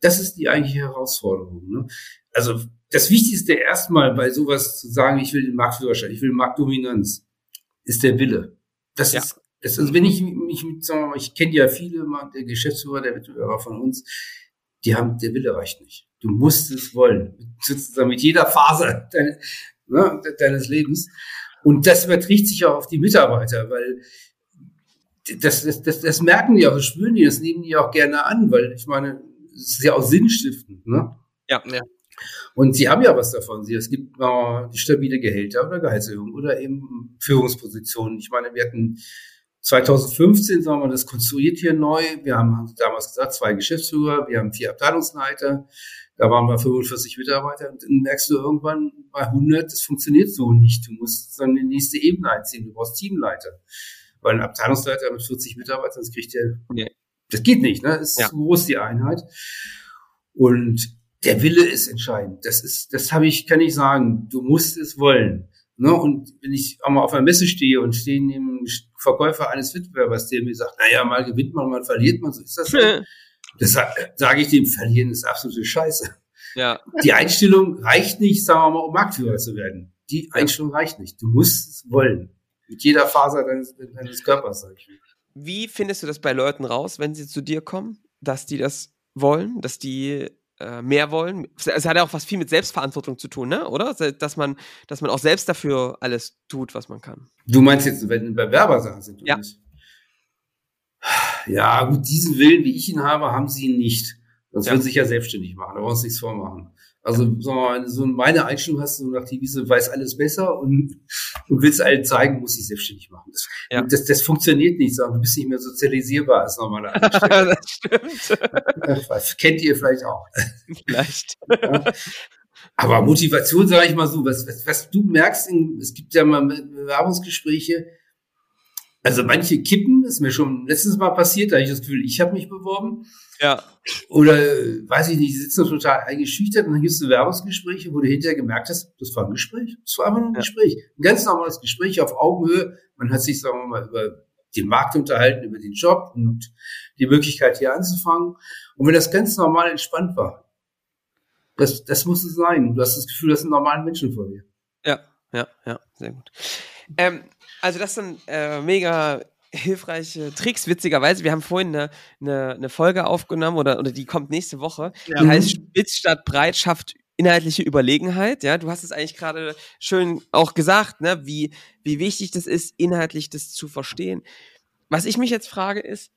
Das ist die eigentliche Herausforderung. Ne? Also das Wichtigste erstmal bei sowas zu sagen, ich will den Marktführerschaft, ich will Marktdominanz, ist der Wille. Das ja. ist das, also wenn ich mich mit, sagen wir mal, ich kenne ja viele, der Geschäftsführer, der Wettbewerber von uns, die haben, der Wille reicht nicht. Du musst es wollen. Sozusagen mit jeder Phase deines, ne, deines Lebens. Und das überträgt sich auch auf die Mitarbeiter, weil das, das, das, das merken die auch, das spüren die, das nehmen die auch gerne an, weil ich meine, es ist ja auch sinnstiftend, ne? Ja, ja. Und sie haben ja was davon. Sie, es gibt äh, stabile Gehälter oder Gehaltserhöhung oder eben Führungspositionen. Ich meine, wir hatten 2015 sagen wir, das konstruiert hier neu. Wir haben damals gesagt, zwei Geschäftsführer, wir haben vier Abteilungsleiter. Da waren wir 45 Mitarbeiter und dann merkst du irgendwann bei 100, das funktioniert so nicht. Du musst dann die nächste Ebene einziehen. Du brauchst Teamleiter. Weil ein Abteilungsleiter mit 40 Mitarbeitern, das kriegt der, nee. das geht nicht, ne? Das ist ja. so groß die Einheit. Und der Wille ist entscheidend. Das ist, das habe ich, kann ich sagen. Du musst es wollen. Ne? Und wenn ich auch mal auf einer Messe stehe und stehe neben Verkäufer eines Wettbewerbers, der mir sagt, naja, mal gewinnt man, mal verliert man, so ist das. So. das sage ich dem, verlieren ist absolute Scheiße. Ja. Die Einstellung reicht nicht, sagen wir mal, um Marktführer zu werden. Die Einstellung reicht nicht. Du musst es wollen. Mit jeder Faser deines, deines Körpers, sag ich. Wie findest du das bei Leuten raus, wenn sie zu dir kommen, dass die das wollen, dass die äh, mehr wollen. Es hat ja auch was viel mit Selbstverantwortung zu tun, ne? Oder? Dass man, dass man auch selbst dafür alles tut, was man kann. Du meinst jetzt, wenn Bewerbersachen sind, ja. Nicht? Ja, gut, diesen Willen, wie ich ihn habe, haben sie ihn nicht. Sonst ja. würden sie sich ja selbstständig machen, da brauchen sie nichts vormachen. Also so, so meine Einstellung hast du nach die Wiese weiß alles besser und, und willst allen zeigen, muss ich selbstständig machen. Das, ja. das, das funktioniert nicht, sondern du bist nicht mehr sozialisierbar als normale Einstellung. das stimmt. Was kennt ihr vielleicht auch. Vielleicht. Ja. Aber Motivation, sage ich mal so, was, was, was du merkst, in, es gibt ja mal Bewerbungsgespräche, also manche kippen, ist mir schon letztes Mal passiert, da habe ich das Gefühl, ich habe mich beworben. Ja. Oder, weiß ich nicht, die sitzen total eingeschüchtert und dann gibst du Bewerbungsgespräche, wo du hinterher gemerkt hast, das war ein Gespräch. Das war einfach nur ein ja. Gespräch. Ein ganz normales Gespräch auf Augenhöhe. Man hat sich, sagen wir mal, über den Markt unterhalten, über den Job und die Möglichkeit hier anzufangen. Und wenn das ganz normal entspannt war, das, das muss es sein. Du hast das Gefühl, das sind normale Menschen vor dir. Ja, ja, ja, sehr gut. Ähm, also das sind äh, mega hilfreiche Tricks, witzigerweise. Wir haben vorhin eine, eine, eine Folge aufgenommen oder, oder die kommt nächste Woche. Ja. Die heißt Spitz statt Breit schafft inhaltliche Überlegenheit. Ja, du hast es eigentlich gerade schön auch gesagt, ne, wie, wie wichtig das ist, inhaltlich das zu verstehen. Was ich mich jetzt frage ist,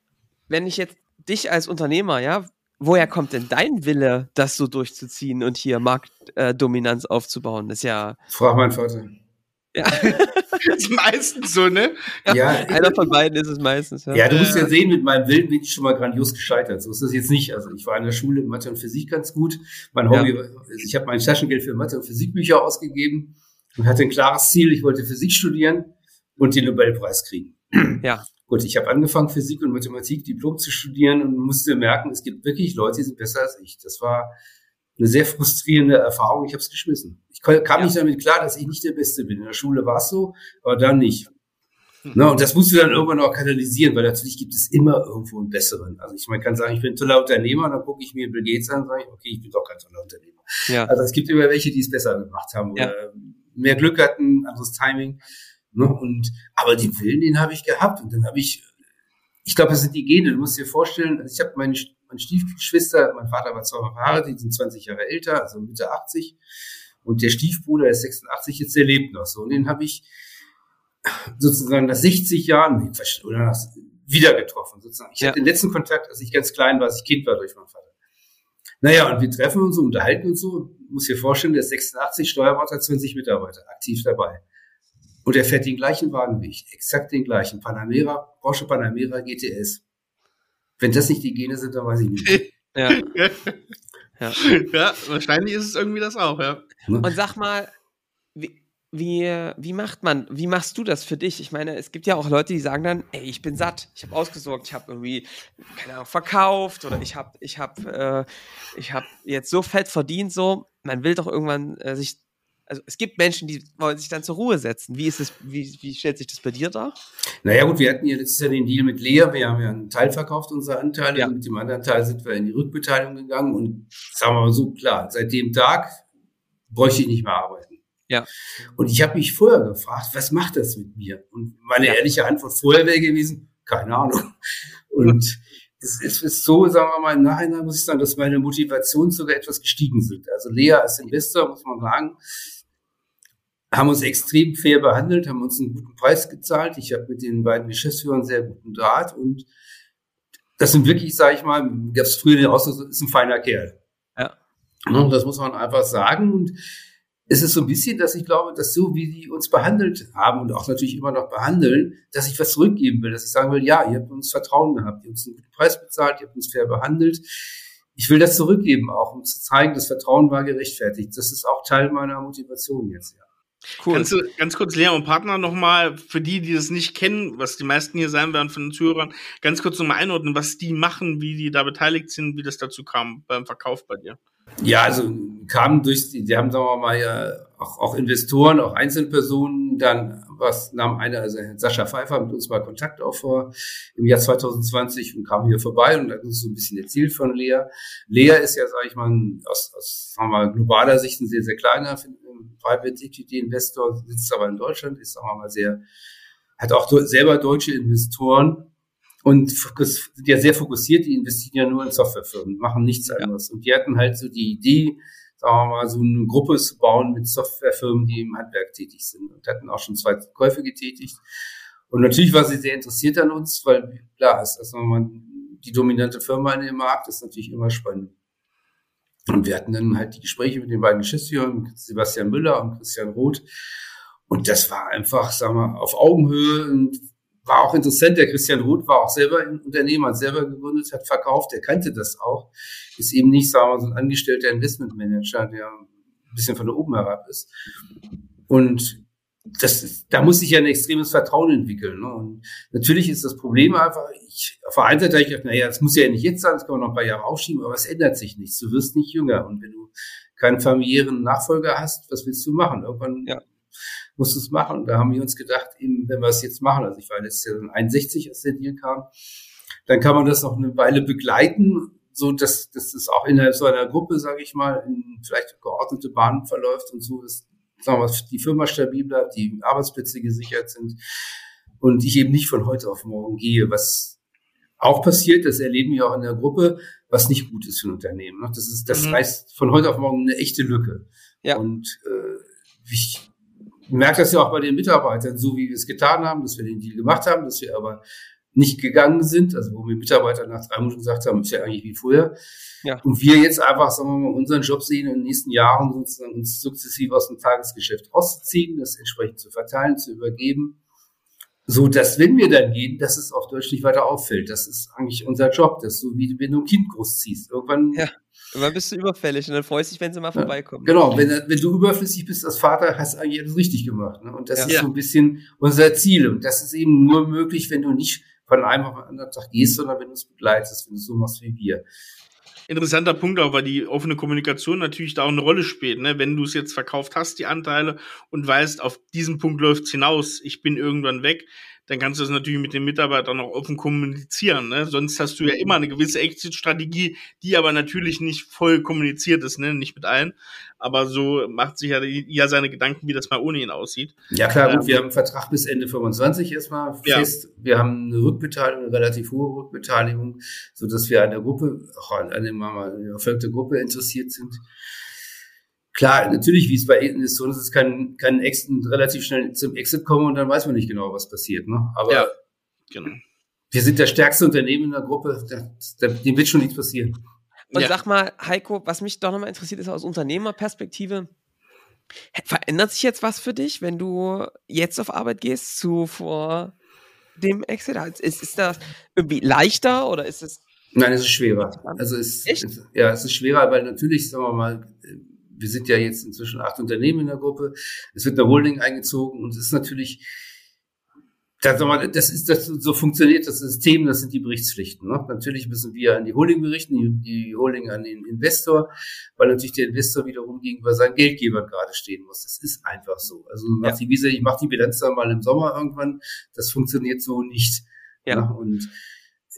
wenn ich jetzt dich als Unternehmer, ja, woher kommt denn dein Wille, das so durchzuziehen und hier Marktdominanz äh, aufzubauen? Das ist ja. Frag meinen Vater. Ja. ist meistens so, ne? Ja, einer von beiden ist es meistens. Ja. ja, du musst ja sehen, mit meinem Willen bin ich schon mal grandios gescheitert. So ist das jetzt nicht. Also ich war in der Schule in Mathe und Physik ganz gut. Mein Hobby, ja. ich habe mein Taschengeld für Mathe und Physikbücher ausgegeben und hatte ein klares Ziel. Ich wollte Physik studieren und den Nobelpreis kriegen. Ja. Gut, ich habe angefangen, Physik und Mathematik, Diplom zu studieren und musste merken, es gibt wirklich Leute, die sind besser als ich. Das war eine sehr frustrierende Erfahrung. Ich habe es geschmissen. Kam ja. nicht damit klar, dass ich nicht der Beste bin. In der Schule war es so, aber dann nicht. Mhm. Na, und das musst du dann irgendwann auch kanalisieren, weil natürlich gibt es immer irgendwo einen besseren. Also ich meine, kann sagen, ich bin ein toller Unternehmer, dann gucke ich mir Bill Gates an und sage, okay, ich bin doch kein toller Unternehmer. Ja. Also es gibt immer welche, die es besser gemacht haben oder ja. mehr Glück hatten, anderes Timing. Ne? Und aber den Willen, den habe ich gehabt und dann habe ich, ich glaube, das sind die Gene. Du musst dir vorstellen, also ich habe meine meine Stiefgeschwister, mein Vater war zweimal verheiratet, die sind 20 Jahre älter, also Mitte 80. Und der Stiefbruder, der ist 86, jetzt der lebt noch so. Und den habe ich sozusagen nach 60 Jahren oder nach, wieder getroffen. Sozusagen. Ich ja. hatte den letzten Kontakt, als ich ganz klein war, als ich Kind war durch meinen Vater. Naja, und wir treffen uns so, unterhalten uns so. Muss dir vorstellen, der ist 86, Steuerberater, 20 Mitarbeiter, aktiv dabei. Und er fährt den gleichen Wagen wie ich, exakt den gleichen. Panamera, Porsche Panamera GTS. Wenn das nicht die Gene sind, dann weiß ich nicht. ja. ja. ja, wahrscheinlich ist es irgendwie das auch, ja. Ne? Und sag mal, wie, wie, wie macht man, wie machst du das für dich? Ich meine, es gibt ja auch Leute, die sagen dann, ey, ich bin satt, ich habe ausgesorgt, ich habe irgendwie, keine Ahnung, verkauft oder ich habe ich hab, äh, ich hab jetzt so fett verdient, so. Man will doch irgendwann äh, sich also es gibt Menschen, die wollen sich dann zur Ruhe setzen. Wie ist es, wie, wie stellt sich das bei dir dar? Naja gut, wir hatten ja letztes Jahr den Deal mit Lea, wir haben ja einen Teil verkauft, unsere Anteile, ja. und mit dem anderen Teil sind wir in die Rückbeteiligung gegangen und sagen wir mal so, klar, seit dem Tag bräuchte ich nicht mehr arbeiten. Ja. Und ich habe mich vorher gefragt, was macht das mit mir? Und meine ja. ehrliche Antwort vorher wäre gewesen, keine Ahnung. Und es ist so, sagen wir mal, im Nachhinein muss ich sagen, dass meine Motivation sogar etwas gestiegen sind. Also Lea als Investor, muss man sagen, haben uns extrem fair behandelt, haben uns einen guten Preis gezahlt. Ich habe mit den beiden Geschäftsführern sehr guten Draht und das sind wirklich, sage ich mal, gab es früher den Ausdruck, ist ein feiner Kerl. Ja. Das muss man einfach sagen und es ist so ein bisschen, dass ich glaube, dass so wie die uns behandelt haben und auch natürlich immer noch behandeln, dass ich was zurückgeben will, dass ich sagen will, ja, ihr habt uns Vertrauen gehabt, ihr habt uns einen guten Preis bezahlt, ihr habt uns fair behandelt. Ich will das zurückgeben, auch um zu zeigen, das Vertrauen war gerechtfertigt. Das ist auch Teil meiner Motivation jetzt, ja. Cool. Kannst du ganz kurz Lea und Partner nochmal, für die, die das nicht kennen, was die meisten hier sein werden von den Zuhörern, ganz kurz nochmal einordnen, was die machen, wie die da beteiligt sind, wie das dazu kam beim Verkauf bei dir? Ja, also kamen durch, die, haben, sagen wir mal, ja, auch, auch Investoren, auch Einzelpersonen, dann was nahm einer, also Sascha Pfeiffer mit uns mal Kontakt auf vor im Jahr 2020 und kam hier vorbei und hat uns so ein bisschen erzählt von Lea. Lea ist ja, sage ich mal, aus, aus sagen wir mal, globaler Sicht ein sehr, sehr kleiner Private Equity Investor, sitzt aber in Deutschland, ist, sagen wir mal, sehr, hat auch selber deutsche Investoren und sind ja sehr fokussiert, die investieren ja nur in Softwarefirmen, machen nichts anderes. Und die hatten halt so die Idee, sagen wir mal, so eine Gruppe zu bauen mit Softwarefirmen, die im Handwerk tätig sind und hatten auch schon zwei Käufe getätigt. Und natürlich war sie sehr interessiert an uns, weil klar ist, dass man die dominante Firma in dem Markt ist natürlich immer spannend. Und wir hatten dann halt die Gespräche mit den beiden Geschäftsführern, Sebastian Müller und Christian Roth. Und das war einfach, sagen wir, auf Augenhöhe und war auch interessant. Der Christian Roth war auch selber ein Unternehmer, hat selber gegründet, hat verkauft, der kannte das auch. Ist eben nicht, sagen wir, so ein angestellter Investmentmanager, der ein bisschen von oben herab ist. Und das da muss sich ja ein extremes Vertrauen entwickeln. Ne? Und natürlich ist das Problem einfach, ich, auf der einen Seite habe ich gedacht, naja, das muss ja nicht jetzt sein, das kann man noch ein paar Jahre aufschieben, aber es ändert sich nichts. Du wirst nicht jünger. Und wenn du keinen familiären Nachfolger hast, was willst du machen? Irgendwann ja. Musst du es machen. Und da haben wir uns gedacht, eben, wenn wir es jetzt machen, also ich war letztes Jahr 61, als der Deal kam, dann kann man das noch eine Weile begleiten, so dass, dass es auch innerhalb so einer Gruppe, sage ich mal, in vielleicht geordnete Bahnen verläuft und so, dass sagen wir, die Firma stabil bleibt, die Arbeitsplätze gesichert sind und ich eben nicht von heute auf morgen gehe, was auch passiert, das erleben wir auch in der Gruppe, was nicht gut ist für ein Unternehmen. Ne? Das ist, das mhm. heißt von heute auf morgen eine echte Lücke. Ja. Und äh, ich merke das ja auch bei den Mitarbeitern, so wie wir es getan haben, dass wir den Deal gemacht haben, dass wir aber nicht gegangen sind, also wo wir Mitarbeiter nach drei Monaten gesagt haben, ist ja eigentlich wie vorher. Ja. Und wir jetzt einfach, sagen wir mal, unseren Job sehen, in den nächsten Jahren sozusagen uns sukzessiv aus dem Tagesgeschäft auszuziehen, das entsprechend zu verteilen, zu übergeben. So, dass wenn wir dann gehen, dass es auf Deutsch nicht weiter auffällt. Das ist eigentlich unser Job. Das ist so wie wenn du ein Kind großziehst. Irgendwann. Ja. Irgendwann bist du überfällig und dann freust du dich, wenn sie mal ja, vorbeikommen. Genau, wenn, wenn du überflüssig bist als Vater, hast du eigentlich alles richtig gemacht. Ne? Und das ja. ist so ein bisschen unser Ziel. Und das ist eben nur möglich, wenn du nicht von einem auf den anderen Tag gehst, sondern wenn du es begleitest, wenn du es so machst wie wir. Interessanter Punkt auch, weil die offene Kommunikation natürlich da auch eine Rolle spielt. Ne? Wenn du es jetzt verkauft hast, die Anteile, und weißt, auf diesen Punkt läuft es hinaus, ich bin irgendwann weg, dann kannst du das natürlich mit den Mitarbeitern auch offen kommunizieren. Ne? Sonst hast du ja immer eine gewisse Exit-Strategie, die aber natürlich nicht voll kommuniziert ist, ne? nicht mit allen. Aber so macht sich ja, ja seine Gedanken, wie das mal ohne ihn aussieht. Ja klar, gut, ähm, wir haben einen Vertrag bis Ende 25 erstmal fest. Ja. Wir haben eine Rückbeteiligung, eine relativ hohe Rückbeteiligung, so dass wir an der Gruppe, auch an eine, eine erfolgte Gruppe interessiert sind. Klar, natürlich, wie es bei Investoren ist, es kann, kann Exit relativ schnell zum Exit kommen und dann weiß man nicht genau, was passiert. Ne? Aber ja, genau. wir sind der stärkste Unternehmen in der Gruppe, da, dem wird schon nichts passieren. Und ja. sag mal, Heiko, was mich doch nochmal interessiert, ist aus Unternehmerperspektive, verändert sich jetzt was für dich, wenn du jetzt auf Arbeit gehst, zu vor dem Exit? Ist, ist das irgendwie leichter oder ist es Nein, es ist schwerer. Also es, es, ja, es ist schwerer, weil natürlich, sagen wir mal, wir sind ja jetzt inzwischen acht Unternehmen in der Gruppe. Es wird eine Holding eingezogen und es ist natürlich, das ist das so funktioniert das System, das sind die Berichtspflichten. Ne? Natürlich müssen wir an die Holding berichten, die, die Holding an den Investor, weil natürlich der Investor wiederum gegenüber seinen Geldgebern gerade stehen muss. Das ist einfach so. Also macht ja. die Visa, ich mache die Bilanz dann mal im Sommer irgendwann. Das funktioniert so nicht. Ja. Ne? Und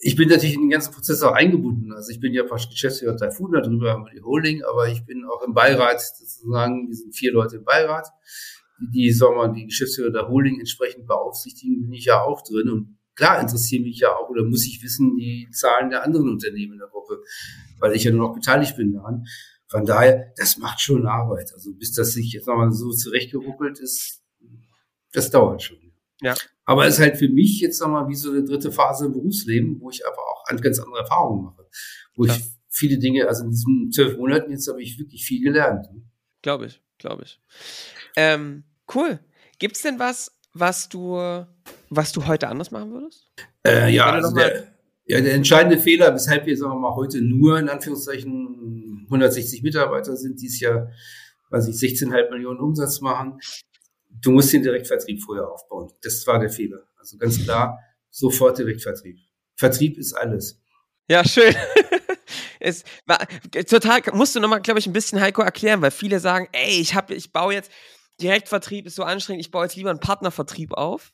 ich bin natürlich in den ganzen Prozess auch eingebunden. Also ich bin ja fast Geschäftsführer Typhoon, darüber haben wir die Holding, aber ich bin auch im Beirat sozusagen, wir sind vier Leute im Beirat, die, sagen wir, die Geschäftsführer der Holding entsprechend beaufsichtigen, bin ich ja auch drin. Und klar interessieren mich ja auch oder muss ich wissen die Zahlen der anderen Unternehmen in der Gruppe, weil ich ja nur noch beteiligt bin daran. Von daher, das macht schon Arbeit. Also bis das sich jetzt nochmal so zurechtgeruckelt ist, das dauert schon. Ja. Aber es ist halt für mich jetzt nochmal wie so eine dritte Phase im Berufsleben, wo ich aber auch ganz andere Erfahrungen mache. Wo ja. ich viele Dinge, also in diesen zwölf Monaten jetzt habe ich wirklich viel gelernt. Glaube ich, glaube ich. Ähm, cool. Gibt es denn was, was du, was du heute anders machen würdest? Äh, ja, also der, ja, der entscheidende Fehler, weshalb wir, sagen wir mal, heute nur in Anführungszeichen 160 Mitarbeiter sind, die es ja, weiß ich, 16,5 Millionen Umsatz machen, du musst den Direktvertrieb vorher aufbauen. Das war der Fehler. Also ganz klar, sofort Direktvertrieb. Vertrieb ist alles. Ja, schön. es war total, musst du nochmal, glaube ich, ein bisschen Heiko erklären, weil viele sagen, ey, ich habe, ich baue jetzt, Direktvertrieb ist so anstrengend, ich baue jetzt lieber einen Partnervertrieb auf.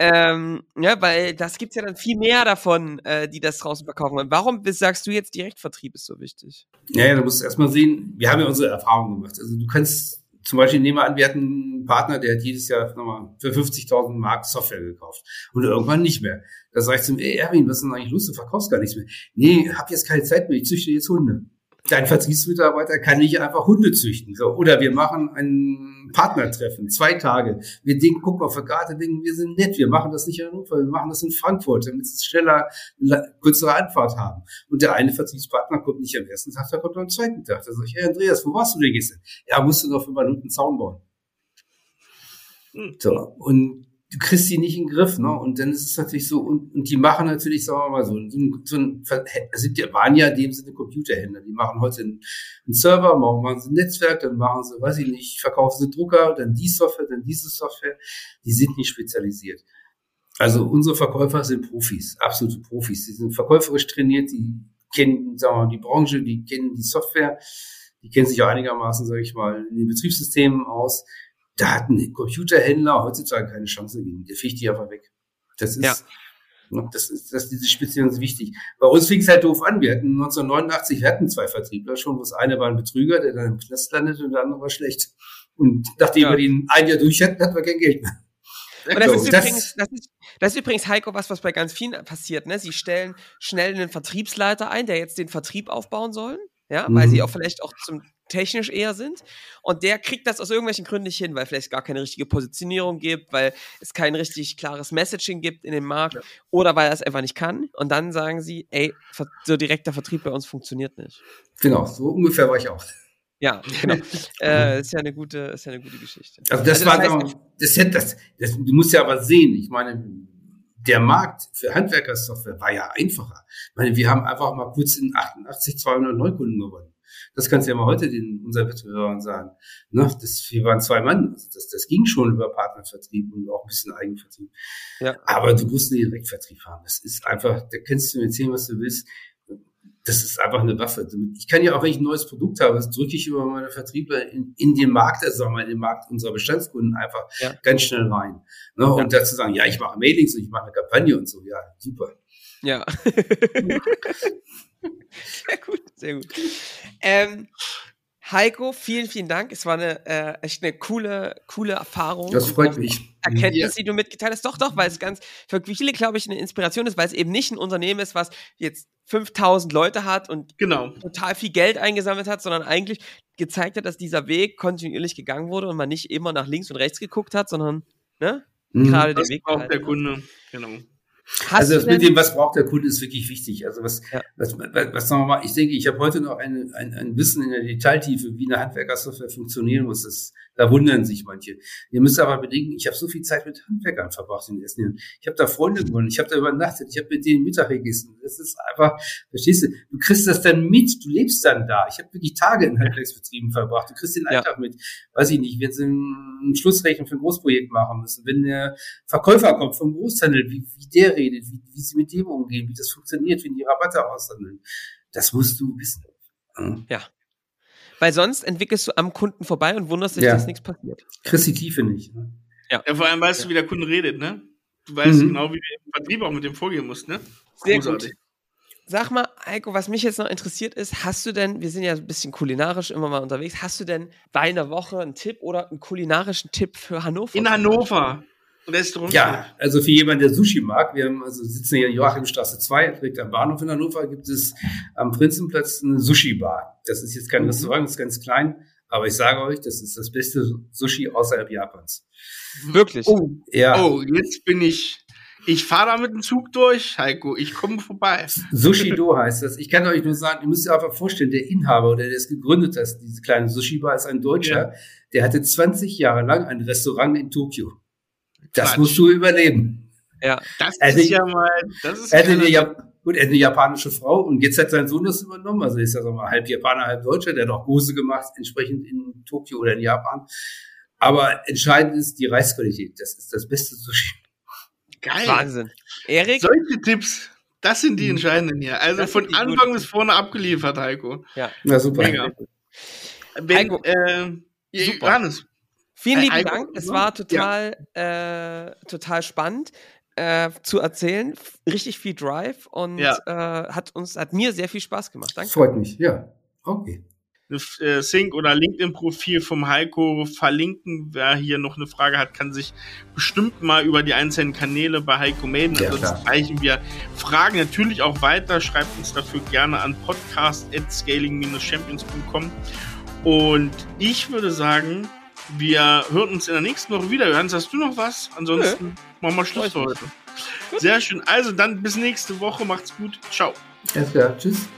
Ähm, ja, weil das gibt's ja dann viel mehr davon, äh, die das draußen verkaufen wollen. Warum sagst du jetzt, Direktvertrieb ist so wichtig? Ja, ja, du musst erstmal sehen, wir haben ja unsere Erfahrungen gemacht. Also du kannst zum Beispiel nehmen wir an, wir hatten einen Partner, der hat jedes Jahr nochmal für 50.000 Mark Software gekauft und irgendwann nicht mehr. Da sag ich zu ihm, ey Erwin, was ist denn eigentlich los? Du verkaufst gar nichts mehr. Nee, hab jetzt keine Zeit mehr, ich züchte jetzt Hunde dein Vertriebsmitarbeiter kann nicht einfach Hunde züchten. So. Oder wir machen ein Partnertreffen, zwei Tage. Wir denken, guck mal, für Karte denken, wir sind nett, wir machen das nicht in Hannover, wir machen das in Frankfurt, damit sie schneller, kürzere Anfahrt haben. Und der eine Vertriebspartner kommt nicht am ersten Tag, der kommt am zweiten Tag. Da sag ich, hey Andreas, wo warst du denn gestern? Ja, musst du noch für meinen Hund einen Zaun bauen. Hm. So. Und du kriegst die nicht in den Griff, ne? Und dann ist es natürlich so, und, und die machen natürlich, sagen wir mal so, so ein, so ein sind ja, waren ja in dem Sinne Computerhändler. Die machen heute einen, einen Server, morgen machen sie ein Netzwerk, dann machen sie, weiß ich nicht, verkaufen sie Drucker, dann die Software, dann diese Software. Die sind nicht spezialisiert. Also unsere Verkäufer sind Profis, absolute Profis. Die sind verkäuferisch trainiert, die kennen, sagen wir mal, die Branche, die kennen die Software, die kennen sich auch einigermaßen, sage ich mal, in den Betriebssystemen aus da hat ein Computerhändler heutzutage keine Chance gegen. Der ficht die einfach weg. Das ist, ja. Ne, das ist, das, diese Spezialisierung ist wichtig. Bei uns fing es halt doof an. Wir hatten 1989, wir hatten zwei Vertriebler schon, wo das eine war ein Betrüger, der dann im Knast landete und der andere war schlecht. Und nachdem ja. wir den ein Jahr durch hatten, hatten wir kein Geld mehr. Und das, ist übrigens, das, ist, das ist übrigens, Heiko, was, was bei ganz vielen passiert. Ne? Sie stellen schnell einen Vertriebsleiter ein, der jetzt den Vertrieb aufbauen soll, ja, weil mhm. sie auch vielleicht auch zum technisch eher sind. Und der kriegt das aus irgendwelchen Gründen nicht hin, weil vielleicht gar keine richtige Positionierung gibt, weil es kein richtig klares Messaging gibt in dem Markt ja. oder weil er es einfach nicht kann. Und dann sagen sie, ey, so direkter Vertrieb bei uns funktioniert nicht. Genau, so ungefähr war ich auch. Ja, genau. äh, ist ja eine gute, ist ja eine gute Geschichte. Also das, also das war, heißt, das, das, das, du musst ja aber sehen, ich meine, der Markt für Handwerkersoftware war ja einfacher. Ich meine, wir haben einfach mal kurz in 88 200 Neukunden gewonnen. Das kannst du ja mal heute den unseren Wettbewerbern sagen. Ne? Das, wir waren zwei Mann. Also das, das ging schon über Partnervertrieb und auch ein bisschen Eigenvertrieb. Ja. Aber du musst einen Direktvertrieb haben. Das ist einfach, da kannst du mir erzählen, was du willst. Das ist einfach eine Waffe. Ich kann ja auch, wenn ich ein neues Produkt habe, das drücke ich über meine Vertriebler in, in den Markt, also sagen wir, in den Markt unserer Bestandskunden einfach ja. ganz schnell rein. Ne? Und ja. dazu sagen, ja, ich mache Mailings und ich mache eine Kampagne und so. Ja, super. Ja. sehr gut, sehr gut. Ähm, Heiko, vielen, vielen Dank. Es war eine äh, echt eine coole, coole Erfahrung. Das freut mich. Erkenntnis, ja. die du mitgeteilt hast. Doch, doch, weil es ganz für viele, glaube ich, eine Inspiration ist, weil es eben nicht ein Unternehmen ist, was jetzt 5000 Leute hat und genau. total viel Geld eingesammelt hat, sondern eigentlich gezeigt hat, dass dieser Weg kontinuierlich gegangen wurde und man nicht immer nach links und rechts geguckt hat, sondern ne, mhm. gerade den Weg. Auch der Kunde, genau. Hast also das mit dem, was braucht der Kunde, ist wirklich wichtig. Also was, ja. was, was, was sagen wir mal, ich denke, ich habe heute noch eine, ein, ein Wissen in der Detailtiefe, wie eine Handwerkersoftware funktionieren muss. Das, da wundern sich manche. Ihr müsst aber bedenken, ich habe so viel Zeit mit Handwerkern verbracht in den ersten Jahren. Ich habe da Freunde gewonnen, ich habe da übernachtet, ich habe mit denen Mittag gegessen. Das ist einfach, verstehst du, du kriegst das dann mit, du lebst dann da. Ich habe wirklich Tage in Handwerksbetrieben verbracht. Du kriegst den Alltag ja. mit. Weiß ich nicht, wenn sie ein Schlussrechnung für ein Großprojekt machen müssen, wenn der Verkäufer kommt vom Großhandel, wie, wie der redet, wie, wie sie mit dem umgehen, wie das funktioniert, wie die Rabatte aushandeln. Das musst du wissen. Ja. Weil sonst entwickelst du am Kunden vorbei und wunderst dich, ja. dass nichts passiert. Kriegst die Tiefe nicht. Ne? Ja. ja. vor allem weißt du, wie der Kunde redet, ne? Du weißt mhm. genau, wie du im Vertrieb auch mit dem vorgehen musst, ne? Sehr Großartig. gut. Sag mal, Heiko, was mich jetzt noch interessiert ist, hast du denn, wir sind ja ein bisschen kulinarisch immer mal unterwegs, hast du denn bei einer Woche einen Tipp oder einen kulinarischen Tipp für Hannover? In Hannover. Restaurant. Ja, also für jemanden, der Sushi mag, wir haben, also sitzen hier in Joachimstraße 2, direkt am Bahnhof in Hannover, gibt es am Prinzenplatz eine Sushi-Bar. Das ist jetzt kein mhm. Restaurant, das ist ganz klein, aber ich sage euch, das ist das beste Sushi außerhalb Japans. Wirklich? Oh, ja. Oh, jetzt bin ich, ich fahre da mit dem Zug durch, Heiko. Ich komme vorbei. Sushi-Do heißt das. Ich kann euch nur sagen, ihr müsst euch einfach vorstellen, der Inhaber oder der es gegründet hat, diese kleine Sushi-Bar, ist ein Deutscher. Ja. Der hatte 20 Jahre lang ein Restaurant in Tokio. Das Quatsch. musst du überleben. Ja, das also ist ja mal, das ist er eine, ja, gut, er ist eine japanische Frau und jetzt hat sein Sohn das übernommen. Also ist er so mal halb Japaner, halb Deutscher. Der hat auch Hose gemacht, entsprechend in Tokio oder in Japan. Aber entscheidend ist die Reisqualität. Das ist das beste Sushi. Geil. Wahnsinn. Erik? Solche Tipps, das sind die mhm. entscheidenden hier. Also das von Anfang bis vorne abgeliefert, Heiko. Ja. Na super. Mega. Wenn, Heiko. Äh, super. Johannes, Vielen lieben Dank. Es war total, ja. äh, total spannend äh, zu erzählen. Richtig viel Drive und ja. äh, hat uns, hat mir sehr viel Spaß gemacht. Danke. Freut mich, ja. Okay. Das äh, Sync oder LinkedIn-Profil vom Heiko verlinken. Wer hier noch eine Frage hat, kann sich bestimmt mal über die einzelnen Kanäle bei Heiko melden. Ja, Ansonsten reichen wir Fragen natürlich auch weiter. Schreibt uns dafür gerne an podcast.scaling-champions.com. Und ich würde sagen, wir hören uns in der nächsten Woche wieder. Johannes, hast du noch was? Ansonsten Nö. machen wir Schluss für heute. Sehr schön. Also dann bis nächste Woche. Macht's gut. Ciao. Alles klar. Tschüss.